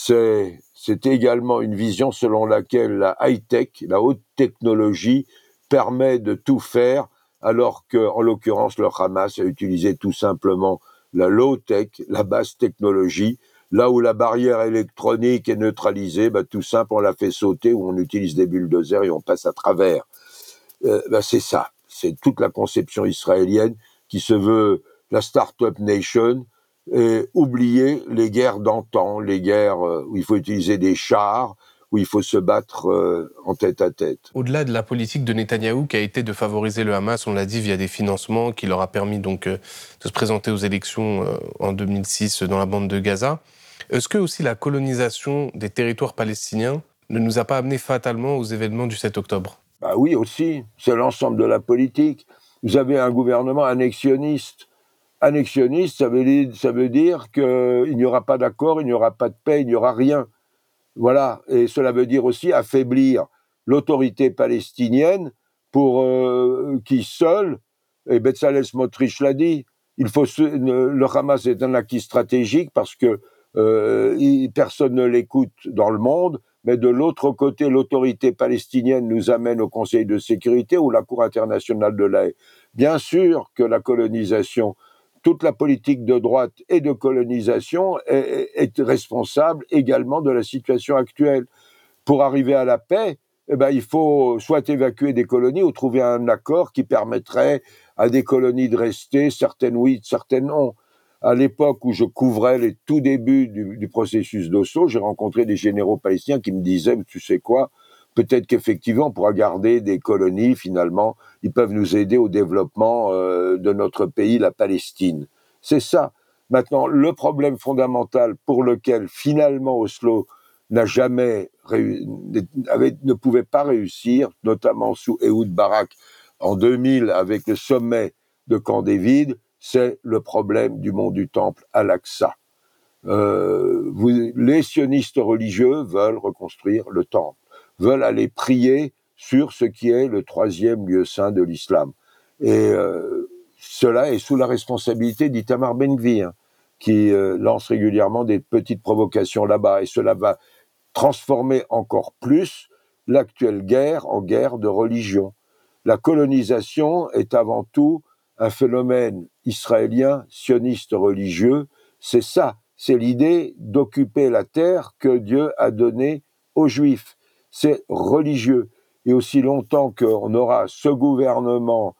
C'est également une vision selon laquelle la high-tech, la haute technologie, permet de tout faire, alors que, en l'occurrence, le Hamas a utilisé tout simplement la low-tech, la basse technologie, là où la barrière électronique est neutralisée, bah, tout simple, on la fait sauter, ou on utilise des bulldozers et on passe à travers. Euh, bah, c'est ça, c'est toute la conception israélienne qui se veut la start-up nation, et oublier les guerres d'antan, les guerres euh, où il faut utiliser des chars, où il faut se battre euh, en tête à tête. Au-delà de la politique de Netanyahou qui a été de favoriser le Hamas, on l'a dit, via des financements qui leur a permis donc euh, de se présenter aux élections en 2006 dans la bande de Gaza, est-ce que aussi la colonisation des territoires palestiniens ne nous a pas amené fatalement aux événements du 7 octobre? Bah oui aussi, c'est l'ensemble de la politique. Vous avez un gouvernement annexionniste annexionniste, ça veut dire, ça veut dire qu'il n'y aura pas d'accord, il n'y aura pas de paix, il n'y aura rien. Voilà. Et cela veut dire aussi affaiblir l'autorité palestinienne pour euh, qui seul, et Bezalel Smotrich l'a dit, il faut le Hamas est un acquis stratégique parce que euh, personne ne l'écoute dans le monde, mais de l'autre côté, l'autorité palestinienne nous amène au Conseil de sécurité ou la Cour internationale de l'AE. Bien sûr que la colonisation toute la politique de droite et de colonisation est, responsable également de la situation actuelle. Pour arriver à la paix, eh ben, il faut soit évacuer des colonies ou trouver un accord qui permettrait à des colonies de rester, certaines oui, certaines non. À l'époque où je couvrais les tout débuts du, processus d'Oslo, j'ai rencontré des généraux palestiniens qui me disaient, tu sais quoi, peut-être qu'effectivement, on pourra garder des colonies, finalement, ils peuvent nous aider au développement euh, de notre pays, la Palestine. C'est ça. Maintenant, le problème fondamental pour lequel finalement Oslo n'a jamais ne pouvait pas réussir, notamment sous Ehud Barak en 2000 avec le sommet de Camp David, c'est le problème du mont du Temple à l'Aqsa. Euh, les sionistes religieux veulent reconstruire le temple veulent aller prier sur ce qui est le troisième lieu saint de l'islam. Et euh, cela est sous la responsabilité d'Itamar Ben-Gvir, qui euh, lance régulièrement des petites provocations là-bas. Et cela va transformer encore plus l'actuelle guerre en guerre de religion. La colonisation est avant tout un phénomène israélien sioniste religieux. C'est ça, c'est l'idée d'occuper la terre que Dieu a donnée aux Juifs. C'est religieux. Et aussi longtemps qu'on aura ce gouvernement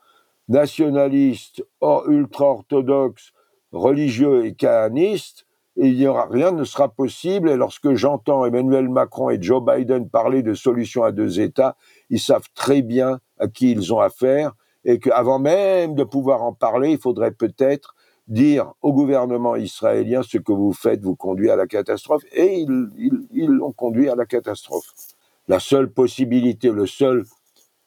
nationaliste, ultra-orthodoxe, religieux et cananiste, il y aura rien ne sera possible. Et lorsque j'entends Emmanuel Macron et Joe Biden parler de solutions à deux États, ils savent très bien à qui ils ont affaire et qu'avant même de pouvoir en parler, il faudrait peut-être dire au gouvernement israélien ce que vous faites vous conduit à la catastrophe. Et ils l'ont conduit à la catastrophe. La seule possibilité, le seul,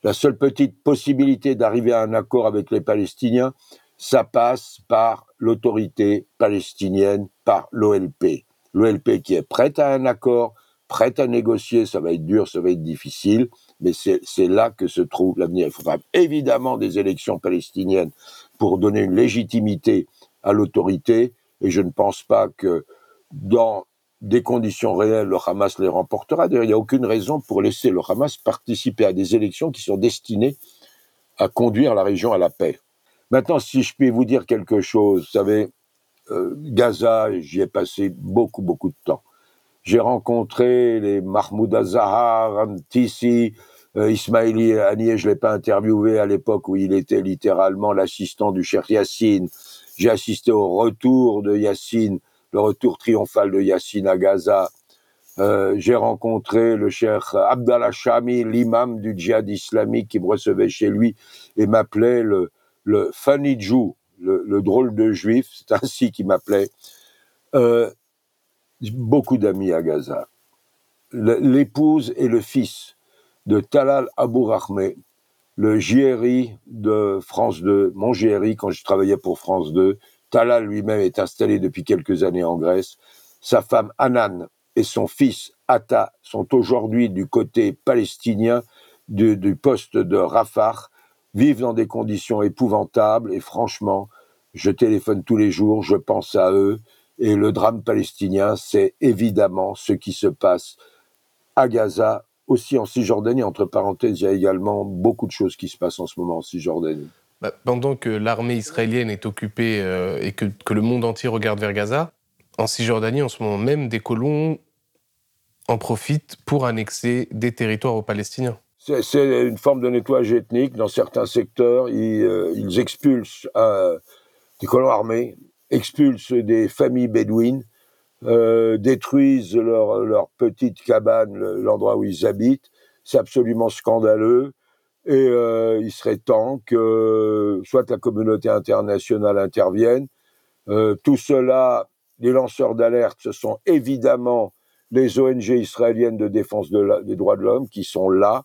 la seule petite possibilité d'arriver à un accord avec les Palestiniens, ça passe par l'autorité palestinienne, par l'OLP. L'OLP qui est prête à un accord, prête à négocier, ça va être dur, ça va être difficile, mais c'est là que se trouve l'avenir. Il faudra évidemment des élections palestiniennes pour donner une légitimité à l'autorité, et je ne pense pas que dans des conditions réelles, le Hamas les remportera. D'ailleurs, il n'y a aucune raison pour laisser le Hamas participer à des élections qui sont destinées à conduire la région à la paix. Maintenant, si je puis vous dire quelque chose, vous savez, euh, Gaza, j'y ai passé beaucoup, beaucoup de temps. J'ai rencontré les Mahmoud Azahar, Antissi, euh, Ismaili Haniyeh, je l'ai pas interviewé à l'époque où il était littéralement l'assistant du cher Yassine. J'ai assisté au retour de Yassine, le retour triomphal de Yassine à Gaza. Euh, j'ai rencontré le cher Abdallah Shami, l'imam du djihad islamique qui me recevait chez lui et m'appelait le, le Jew, le, drôle de juif, c'est ainsi qu'il m'appelait. Euh, beaucoup d'amis à Gaza. L'épouse et le fils de Talal Abou Rahmé, le JRI de France 2, mon JRI quand je travaillais pour France 2. Talal lui-même est installé depuis quelques années en Grèce. Sa femme Anan et son fils Atta sont aujourd'hui du côté palestinien du, du poste de Rafah vivent dans des conditions épouvantables et franchement, je téléphone tous les jours, je pense à eux et le drame palestinien, c'est évidemment ce qui se passe à Gaza, aussi en Cisjordanie. Entre parenthèses, il y a également beaucoup de choses qui se passent en ce moment en Cisjordanie. Bah, pendant que l'armée israélienne est occupée euh, et que, le monde entier regarde vers Gaza, en Cisjordanie, en ce moment même, des colons en profitent pour annexer des territoires aux Palestiniens. C'est une forme de nettoyage ethnique. Dans certains secteurs, ils, euh, expulsent euh, des colons armés, expulsent des familles bédouines, détruisent leur, leur petite cabane, l'endroit où ils habitent. C'est absolument scandaleux. Et euh, il serait temps que soit la communauté internationale intervienne. Euh, tout cela, les lanceurs d'alerte, ce sont évidemment les ONG israéliennes de défense des droits de l'homme qui sont là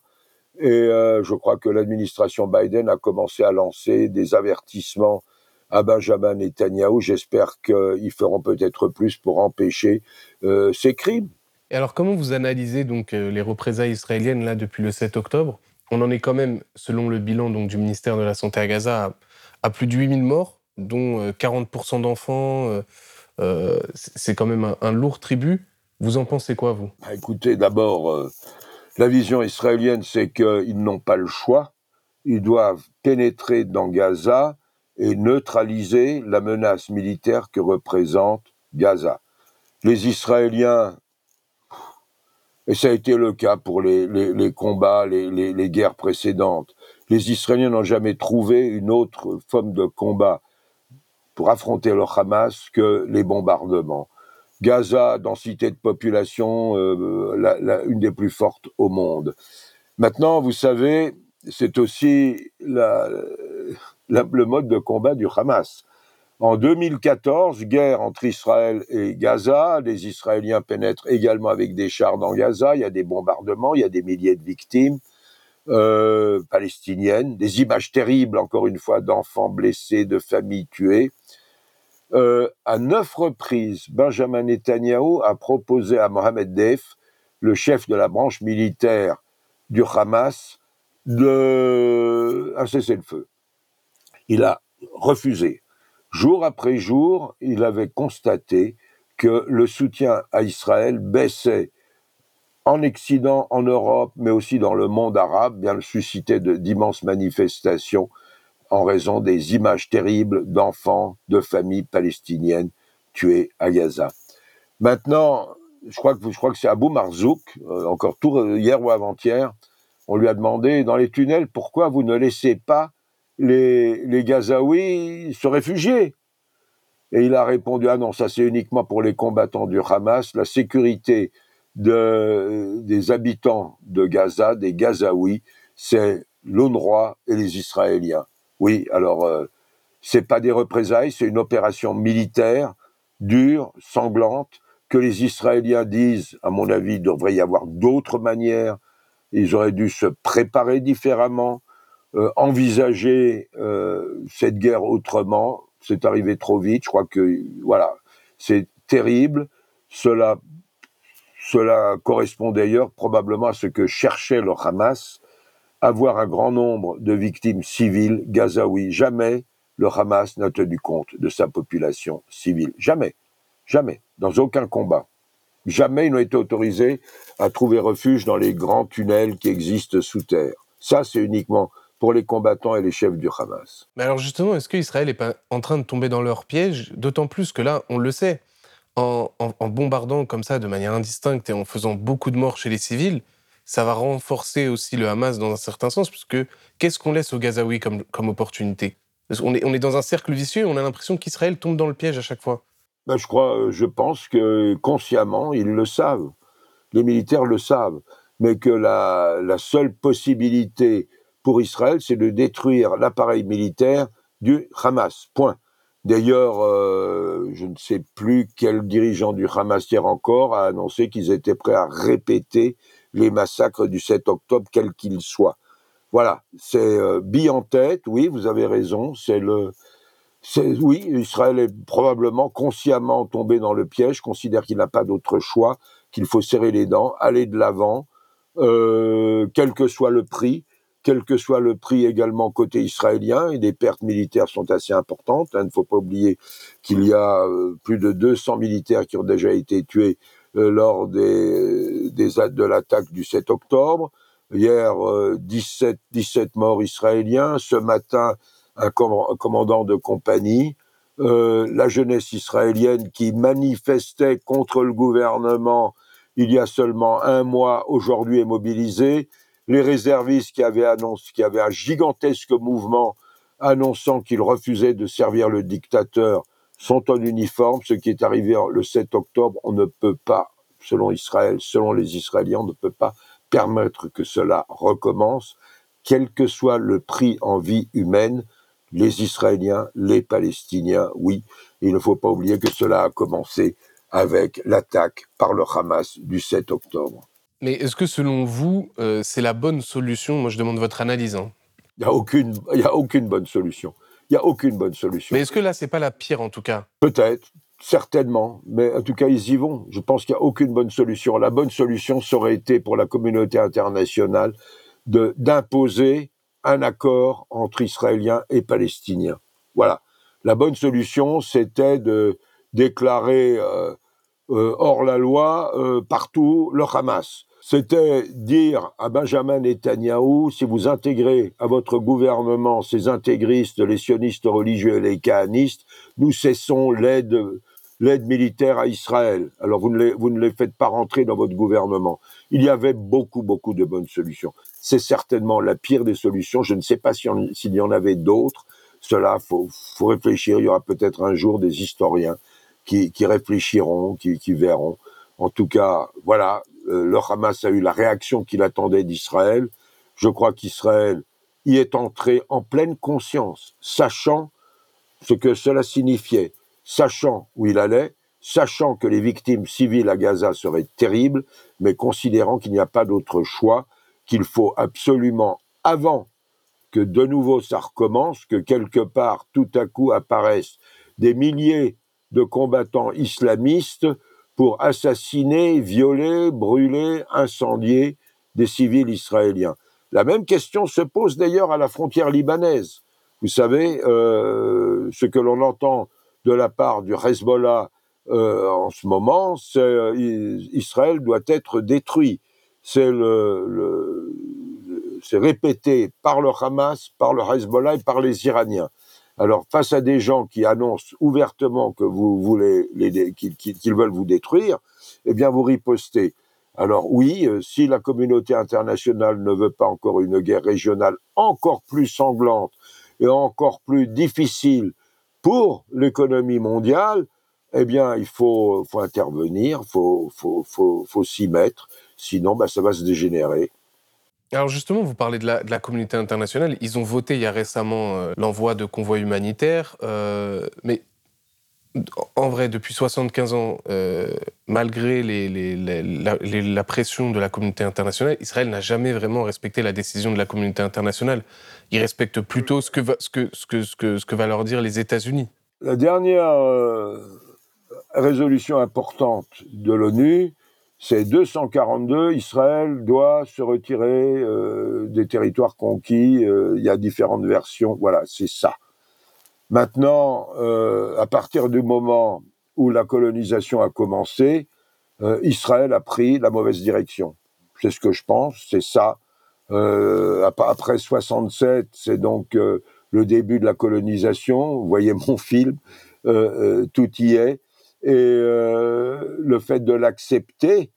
et euh, je crois que l'administration Biden a commencé à lancer des avertissements à Benjamin Netanyahu. J'espère qu'ils feront peut-être plus pour empêcher ces crimes. Et alors, comment vous analysez donc les représailles israéliennes là depuis le 7 octobre? On en est quand même, selon le bilan donc du ministère de la Santé à Gaza, à, plus de 8000 morts, dont 40% d'enfants. c'est quand même un, un, lourd tribut. Vous en pensez quoi, vous? Bah, Écoutez, d'abord, la vision israélienne, c'est qu'ils n'ont pas le choix. Ils doivent pénétrer dans Gaza et neutraliser la menace militaire que représente Gaza. Les Israéliens, et ça a été le cas pour les, combats, les, guerres précédentes, les Israéliens n'ont jamais trouvé une autre forme de combat pour affronter le Hamas que les bombardements. Gaza, densité de population, euh, une des plus fortes au monde. Maintenant, vous savez, c'est aussi le mode de combat du Hamas. En 2014, guerre entre Israël et Gaza. Les Israéliens pénètrent également avec des chars dans Gaza. Il y a des bombardements, il y a des milliers de victimes euh, palestiniennes, des images terribles, encore une fois, d'enfants blessés, de familles tuées. Euh, à neuf reprises, Benjamin Netanyahu a proposé à Mohamed Deif, le chef de la branche militaire du Hamas, de un cessez-le-feu. Il a refusé. Jour après jour, il avait constaté que le soutien à Israël baissait en Occident, en Europe, mais aussi dans le monde arabe, bien suscité d'immenses manifestations en raison des images terribles d'enfants, de familles palestiniennes tuées à Gaza. Maintenant, je crois que, je crois que c'est Abou Marzouk, euh, encore tout euh, hier ou avant-hier, on lui a demandé dans les tunnels pourquoi vous ne laissez pas les, Gazaouis se réfugier. Et il a répondu ah non, ça c'est uniquement pour les combattants du Hamas, la sécurité de, des habitants de Gaza, des Gazaouis, c'est l'UNRWA et les Israéliens. Oui, alors euh, c'est pas des représailles, c'est une opération militaire dure, sanglante, que les Israéliens disent, à mon avis, il devrait y avoir d'autres manières. Ils auraient dû se préparer différemment, euh, envisager euh, cette guerre autrement. C'est arrivé trop vite. Je crois que voilà, c'est terrible. Cela cela correspond d'ailleurs probablement à ce que cherchait le Hamas, avoir un grand nombre de victimes civiles gazaouis. Jamais le Hamas n'a tenu compte de sa population civile. Jamais. Jamais. Dans aucun combat. Jamais ils n'ont été autorisés à trouver refuge dans les grands tunnels qui existent sous terre. Ça, c'est uniquement pour les combattants et les chefs du Hamas. Mais alors justement, est-ce qu'Israël n'est pas en train de tomber dans leur piège? D'autant plus que là, on le sait, en, bombardant comme ça de manière indistincte et en faisant beaucoup de morts chez les civils, ça va renforcer aussi le Hamas dans un certain sens, puisque qu'est-ce qu'on laisse aux Gazaouis comme, comme opportunité? On est, on est dans un cercle vicieux et on a l'impression qu'Israël tombe dans le piège à chaque fois. Ben, je crois, euh, je pense que consciemment, ils le savent. Les militaires le savent. Mais que la, la seule possibilité pour Israël, c'est de détruire l'appareil militaire du Hamas. Point. D'ailleurs, euh, je ne sais plus quel dirigeant du Hamas hier encore a annoncé qu'ils étaient prêts à répéter les massacres du 7 octobre, quels qu'ils soient. Voilà, c'est euh, bille en tête, oui, vous avez raison, c'est le... Oui, Israël est probablement consciemment tombé dans le piège, considère qu'il n'a pas d'autre choix, qu'il faut serrer les dents, aller de l'avant, euh, quel que soit le prix, quel que soit le prix également côté israélien, et les pertes militaires sont assez importantes. Hein. Il ne faut pas oublier qu'il y a euh, plus de 200 militaires qui ont déjà été tués euh, lors des, des de l'attaque du 7 octobre. Hier, 17, euh, 17 morts israéliens. Ce matin, un, commandant de compagnie. la jeunesse israélienne qui manifestait contre le gouvernement il y a seulement un mois, aujourd'hui est mobilisée les réservistes qui avaient annoncé, qui avaient un gigantesque mouvement annonçant qu'ils refusaient de servir le dictateur sont en uniforme. Ce qui est arrivé le 7 octobre, on ne peut pas, selon Israël, selon les Israéliens, on ne peut pas permettre que cela recommence, quel que soit le prix en vie humaine. Les Israéliens, les Palestiniens, oui. il ne faut pas oublier que cela a commencé avec l'attaque par le Hamas du 7 octobre. Mais est-ce que selon vous, euh, c'est la bonne solution? Moi, je demande votre analyse. Hein. Il n'y a, aucune, a aucune bonne solution. Il n'y a aucune bonne solution. Mais est-ce que là, c'est pas la pire en tout cas? Peut-être, certainement. Mais en tout cas, ils y vont. Je pense qu'il n'y a aucune bonne solution. La bonne solution, ça aurait été pour la communauté internationale d'imposer un accord entre Israéliens et Palestiniens. Voilà. La bonne solution, c'était de déclarer euh, euh, hors la loi partout le Hamas c'était dire à Benjamin Netanyahou, si vous intégrez à votre gouvernement ces intégristes, les sionistes religieux et les kahanistes, nous cessons l'aide l'aide militaire à Israël. Alors vous ne, les, vous ne les faites pas rentrer dans votre gouvernement. Il y avait beaucoup, beaucoup de bonnes solutions. C'est certainement la pire des solutions. Je ne sais pas s'il y en avait d'autres. Cela, faut, faut réfléchir. Il y aura peut-être un jour des historiens qui, qui réfléchiront, qui, qui verront. En tout cas, voilà, le Hamas a eu la réaction qu'il attendait d'Israël. Je crois qu'Israël y est entré en pleine conscience, sachant ce que cela signifiait, sachant où il allait, sachant que les victimes civiles à Gaza seraient terribles, mais considérant qu'il n'y a pas d'autre choix, qu'il faut absolument, avant que de nouveau ça recommence, que quelque part tout à coup apparaissent des milliers de combattants islamistes pour assassiner, violer, brûler, incendier des civils israéliens. La même question se pose d'ailleurs à la frontière libanaise. Vous savez, euh, ce que l'on entend de la part du Hezbollah euh, en ce moment, c'est euh, Israël doit être détruit. C'est le, le c'est répété par le Hamas, par le Hezbollah et par les Iraniens. Alors, face à des gens qui annoncent ouvertement que vous voulez, qu'ils veulent vous détruire, eh bien, vous ripostez. Alors oui, euh, si la communauté internationale ne veut pas encore une guerre régionale encore plus sanglante et encore plus difficile pour l'économie mondiale, eh bien, il faut, intervenir, il faut, faut, faut, faut s'y mettre, sinon bah, ça va se dégénérer. Alors justement, vous parlez de la, communauté internationale. Ils ont voté il y a récemment euh, l'envoi de convois humanitaires, euh, mais en vrai, depuis 75 ans, euh, malgré la, pression de la communauté internationale, Israël n'a jamais vraiment respecté la décision de la communauté internationale. Il respecte plutôt ce que, va, ce que, va leur dire les États-Unis. La dernière résolution importante de l'ONU, c'est 242, Israël doit se retirer euh, des territoires conquis, euh, il y a différentes versions, voilà, c'est ça. Maintenant, euh, à partir du moment où la colonisation a commencé, Israël a pris la mauvaise direction. C'est ce que je pense, c'est ça. Après 67, c'est donc le début de la colonisation. Vous voyez mon film, tout y est. Et le fait de l'accepter,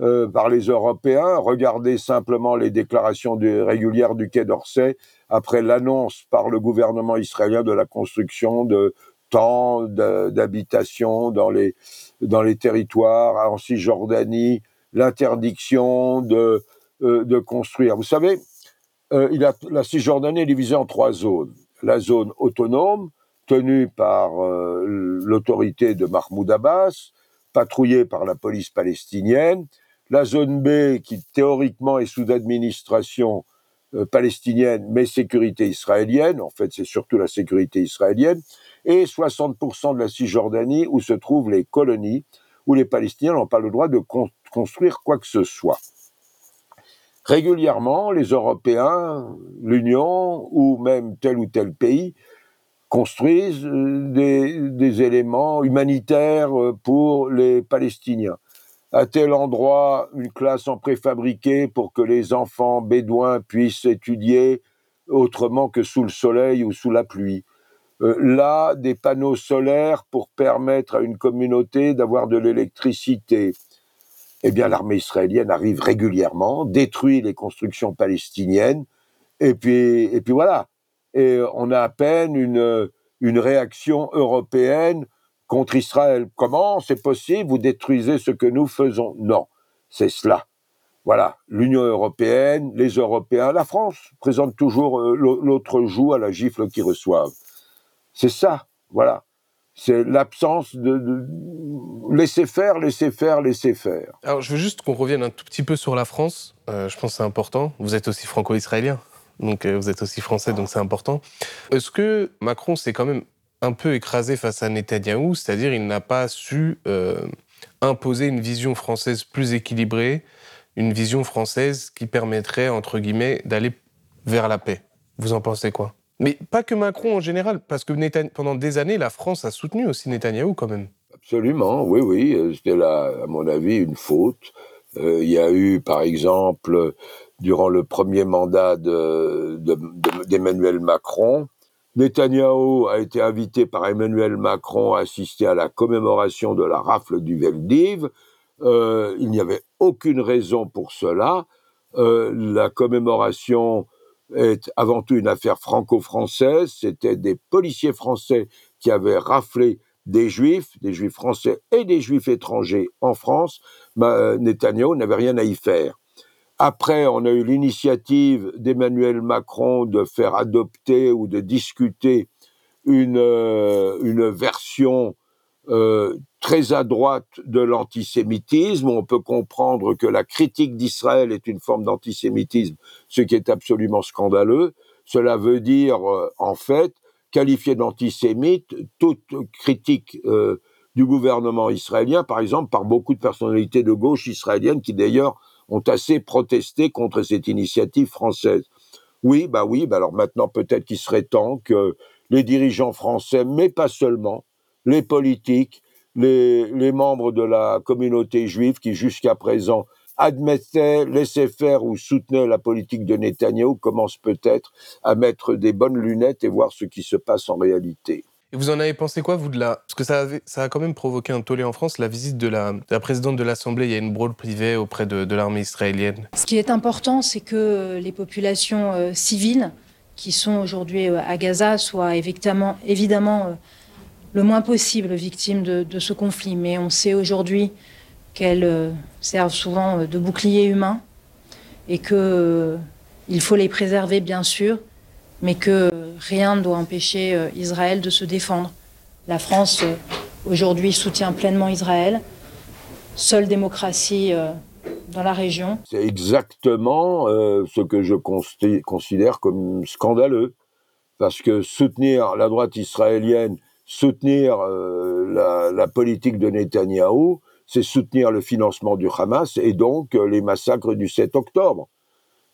euh, par les Européens. Regardez simplement les déclarations régulières du Quai d'Orsay après l'annonce par le gouvernement israélien de la construction de tant d'habitations dans les, dans les territoires, en Cisjordanie, l'interdiction de, euh, construire. Vous savez, euh, il a, la Cisjordanie est divisée en trois zones. La zone autonome, tenue par euh, l'autorité de Mahmoud Abbas, patrouillée par la police palestinienne, la zone B, qui théoriquement est sous administration euh, palestinienne, mais sécurité israélienne, en fait c'est surtout la sécurité israélienne, et 60% de la Cisjordanie où se trouvent les colonies, où les Palestiniens n'ont pas le droit de construire quoi que ce soit. Régulièrement, les Européens, l'Union ou même tel ou tel pays construisent euh, des, éléments humanitaires euh, pour les Palestiniens à tel endroit une classe en préfabriqué pour que les enfants bédouins puissent étudier autrement que sous le soleil ou sous la pluie. Euh, là, des panneaux solaires pour permettre à une communauté d'avoir de l'électricité. Eh bien, l'armée israélienne arrive régulièrement, détruit les constructions palestiniennes, et puis, et puis voilà. Et on a à peine une, une réaction européenne contre Israël. Comment c'est possible? Vous détruisez ce que nous faisons. Non, c'est cela. Voilà, l'Union européenne, les Européens, la France présente toujours euh, l'autre joue à la gifle qu'ils reçoivent. C'est ça, voilà. C'est l'absence de, de, laisser faire, laisser faire, laisser faire. Alors, je veux juste qu'on revienne un tout petit peu sur la France. Euh, je pense que c'est important. Vous êtes aussi franco-israélien, donc euh, vous êtes aussi français, donc c'est important. Est-ce que Macron s'est quand même un peu écrasé face à Netanyahou, c'est-à-dire il n'a pas su euh, imposer une vision française plus équilibrée, une vision française qui permettrait, entre guillemets, d'aller vers la paix. Vous en pensez quoi? Mais pas que Macron en général, parce que pendant des années, la France a soutenu aussi Netanyahou quand même. Absolument, oui, oui. Euh, c'était là, à mon avis, une faute. Il y a eu, par exemple, durant le premier mandat d'Emmanuel de, de, Macron, Netanyahou a été invité par Emmanuel Macron à assister à la commémoration de la rafle du Veldiv. Euh, il n'y avait aucune raison pour cela. Euh, la commémoration est avant tout une affaire franco-française. C'était des policiers français qui avaient raflé des juifs, des juifs français et des juifs étrangers en France. Bah, Netanyahou n'avait rien à y faire. Après, on a eu l'initiative d'Emmanuel Macron de faire adopter ou de discuter une, euh, une version euh, très à droite de l'antisémitisme. On peut comprendre que la critique d'Israël est une forme d'antisémitisme, ce qui est absolument scandaleux. Cela veut dire, euh, en fait, qualifier d'antisémite toute critique euh, du gouvernement israélien, par exemple, par beaucoup de personnalités de gauche israéliennes qui d'ailleurs ont assez protesté contre cette initiative française. Oui, bah oui, bah alors maintenant peut-être qu'il serait temps que les dirigeants français, mais pas seulement, les politiques, les, les membres de la communauté juive qui jusqu'à présent admettaient, laissaient faire ou soutenaient la politique de Netanyahou commencent peut-être à mettre des bonnes lunettes et voir ce qui se passe en réalité. Et vous en avez pensé quoi, vous, de la... Parce que ça, a quand même provoqué un tollé en France, la visite de la, de la présidente de l'Assemblée, il y a une brôle privée auprès de, l'armée israélienne. Ce qui est important, c'est que les populations euh, civiles qui sont aujourd'hui euh, à Gaza soient évidemment, euh, le moins possible victimes de, ce conflit. Mais on sait aujourd'hui qu'elles servent souvent de bouclier humain et qu'il faut les préserver, bien sûr, mais que rien ne doit empêcher euh, Israël de se défendre. La France, euh, aujourd'hui, soutient pleinement Israël, seule démocratie euh, dans la région. C'est exactement ce que je considère comme scandaleux, parce que soutenir la droite israélienne, soutenir la, politique de Netanyahou, c'est soutenir le financement du Hamas et donc les massacres du 7 octobre.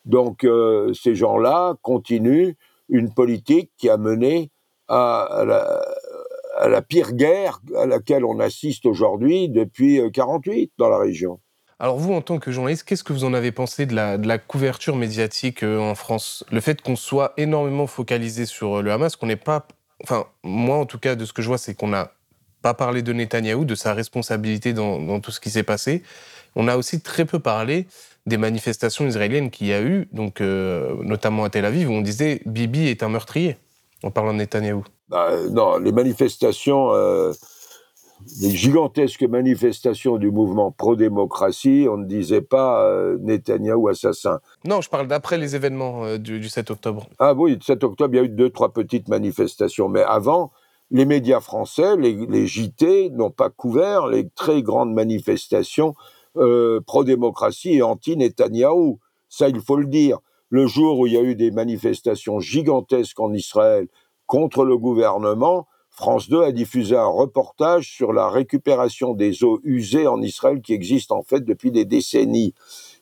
Donc ces gens-là continuent une politique qui a mené à, la, pire guerre à laquelle on assiste aujourd'hui depuis 48 dans la région. Alors vous, en tant que journaliste, qu'est-ce que vous en avez pensé de la, couverture médiatique euh, en France? Le fait qu'on soit énormément focalisé sur euh, le Hamas, qu'on n'ait pas... Enfin, moi, en tout cas, de ce que je vois, c'est qu'on n'a pas parlé de Netanyahou, de sa responsabilité dans tout ce qui s'est passé. On a aussi très peu parlé des manifestations israéliennes qu'il y a eu, donc, euh, notamment à Tel Aviv, où on disait Bibi est un meurtrier, en parlant de Netanyahou. Bah, non, les manifestations, euh, les gigantesques manifestations du mouvement pro-démocratie, on ne disait pas euh, Netanyahou assassin. Non, je parle d'après les événements du, du 7 octobre. Ah oui, le 7 octobre, il y a eu deux, trois petites manifestations, mais avant, les médias français, les, les JT, n'ont pas couvert les très grandes manifestations euh, pro-démocratie et anti-Netanyahou. Ça, il faut le dire. Le jour où il y a eu des manifestations gigantesques en Israël contre le gouvernement, France 2 a diffusé un reportage sur la récupération des eaux usées en Israël qui existe en fait depuis des décennies.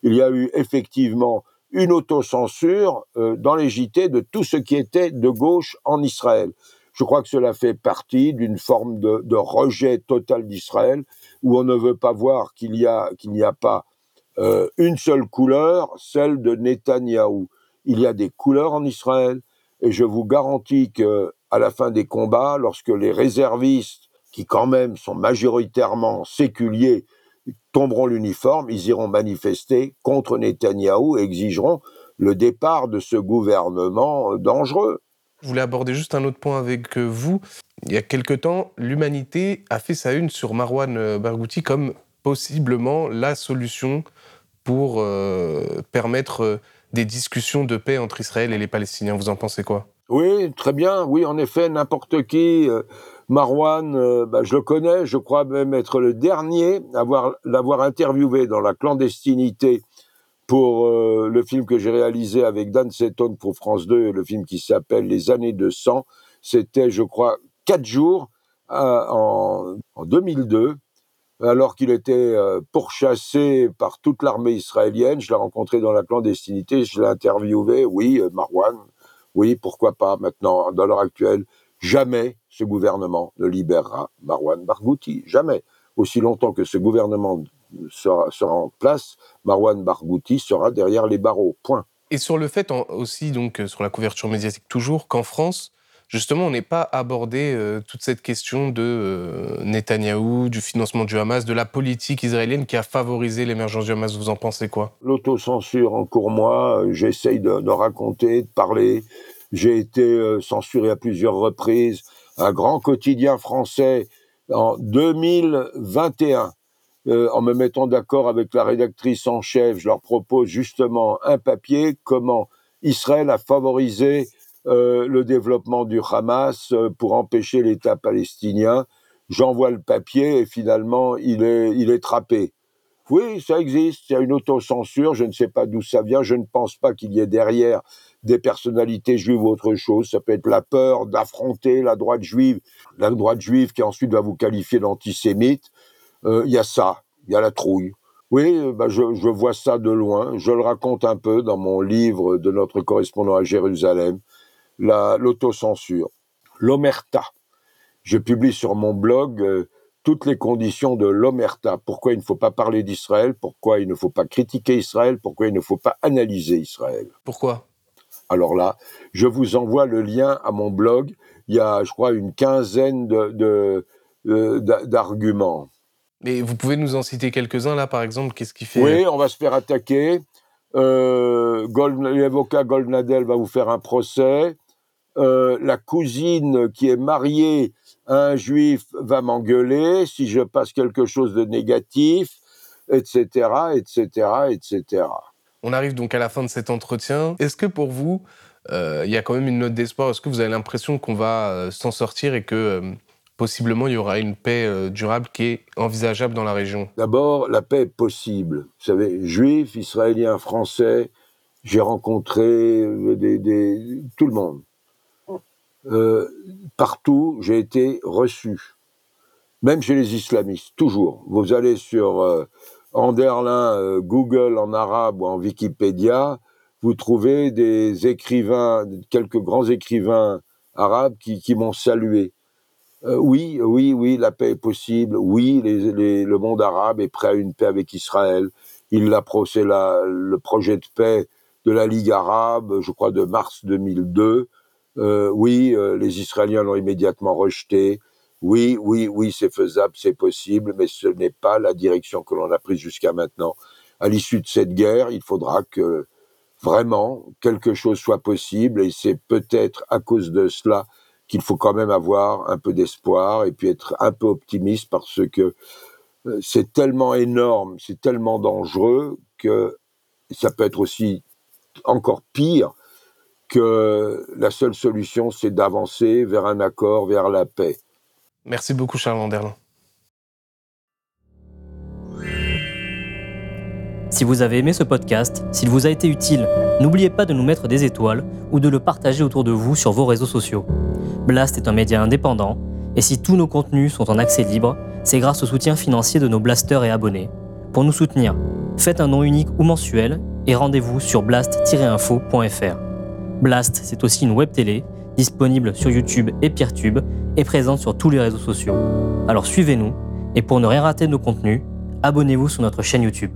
Il y a eu effectivement une autocensure euh, dans les JT de tout ce qui était de gauche en Israël. Je crois que cela fait partie d'une forme de, rejet total d'Israël où on ne veut pas voir qu'il n'y a pas euh, une seule couleur, celle de Netanyahou. Il y a des couleurs en Israël et je vous garantis que à la fin des combats, lorsque les réservistes, qui quand même sont majoritairement séculiers, tomberont l'uniforme, ils iront manifester contre Netanyahou et exigeront le départ de ce gouvernement dangereux. Je voulais aborder juste un autre point avec euh, vous. Il y a quelque temps, l'humanité a fait sa une sur Marwan euh, Barghouti comme possiblement la solution pour euh, permettre des discussions de paix entre Israël et les Palestiniens. Vous en pensez quoi? Oui, très bien. Oui, en effet, n'importe qui. Marwan, bah, je le connais, je crois même être le dernier à l'avoir interviewé dans la clandestinité pour euh, le film que j'ai réalisé avec Dan Seton pour France 2, le film qui s'appelle Les années de sang. C'était, je crois, quatre jours euh, en, en, 2002, alors qu'il était euh, pourchassé par toute l'armée israélienne. Je l'ai rencontré dans la clandestinité, je l'ai interviewé. Oui, Marwan, oui, pourquoi pas maintenant, dans l'heure actuelle, jamais ce gouvernement ne libérera Marwan Barghouti, jamais. Aussi longtemps que ce gouvernement sera, sera en place, Marwan Barghouti sera derrière les barreaux. Point. Et sur le fait en, aussi, donc, euh, sur la couverture médiatique, toujours qu'en France, justement, on n'est pas abordé euh, toute cette question de euh, Netanyahou, du financement du Hamas, de la politique israélienne qui a favorisé l'émergence du Hamas. Vous en pensez quoi? L'autocensure en cours moi, j'essaye de, de, raconter, de parler. J'ai été euh, censuré à plusieurs reprises. Un grand quotidien français en 2021 euh, en me mettant d'accord avec la rédactrice en chef, je leur propose justement un papier comment Israël a favorisé euh, le développement du Hamas euh, pour empêcher l'État palestinien. J'envoie le papier et finalement il est, il est trappé. Oui, ça existe, il y a une autocensure, je ne sais pas d'où ça vient, je ne pense pas qu'il y ait derrière des personnalités juives ou autre chose, ça peut être la peur d'affronter la droite juive, la droite juive qui ensuite va vous qualifier d'antisémite, il euh, y a ça, il y a la trouille. Oui, bah je, vois ça de loin. Je le raconte un peu dans mon livre de notre correspondant à Jérusalem, l'autocensure, l'omerta. Je publie sur mon blog euh, toutes les conditions de l'omerta. Pourquoi il ne faut pas parler d'Israël, pourquoi il ne faut pas critiquer Israël, pourquoi il ne faut pas analyser Israël? Pourquoi? Alors là, je vous envoie le lien à mon blog. Il y a, je crois, une quinzaine de, euh, d'arguments. Mais vous pouvez nous en citer quelques-uns là, par exemple Qu'est-ce qui fait Oui, on va se faire attaquer. Euh, L'avocat Goldnadel va vous faire un procès. Euh, la cousine qui est mariée à un juif va m'engueuler si je passe quelque chose de négatif, etc., etc., etc. On arrive donc à la fin de cet entretien. Est-ce que pour vous, euh, il y a quand même une note d'espoir? Est-ce que vous avez l'impression qu'on va euh, s'en sortir et que possiblement il y aura une paix euh, durable qui est envisageable dans la région? D'abord, la paix est possible. Vous savez, juifs, israéliens, français, j'ai rencontré euh, tout le monde. Euh, partout, j'ai été reçu. Même chez les islamistes, toujours. Vous allez sur Anderlin, Google en arabe ou en Wikipédia, vous trouvez des écrivains, quelques grands écrivains arabes qui m'ont salué. Euh, oui, oui, oui, la paix est possible. Oui, le monde arabe est prêt à une paix avec Israël. Il l'a c'est le projet de paix de la Ligue arabe, je crois de mars 2002. Euh, oui, euh, les Israéliens l'ont immédiatement rejeté. Oui, oui, oui, c'est faisable, c'est possible, mais ce n'est pas la direction que l'on a prise jusqu'à maintenant. À l'issue de cette guerre, il faudra que vraiment quelque chose soit possible, et c'est peut-être à cause de cela qu'il faut quand même avoir un peu d'espoir et puis être un peu optimiste parce que euh, c'est tellement énorme, c'est tellement dangereux que ça peut être aussi encore pire que la seule solution, c'est d'avancer vers un accord, vers la paix. Merci beaucoup, Charles Anderlin. Si vous avez aimé ce podcast, s'il vous a été utile, n'oubliez pas de nous mettre des étoiles ou de le partager autour de vous sur vos réseaux sociaux. Blast est un média indépendant, et si tous nos contenus sont en accès libre, c'est grâce au soutien financier de nos blasters et abonnés. Pour nous soutenir, faites un nom unique ou mensuel et rendez-vous sur blast-info.fr. Blast, c'est aussi une web télé disponible sur YouTube et Peertube et présente sur tous les réseaux sociaux. Alors suivez-nous et pour ne rien rater de nos contenus, abonnez-vous sur notre chaîne YouTube.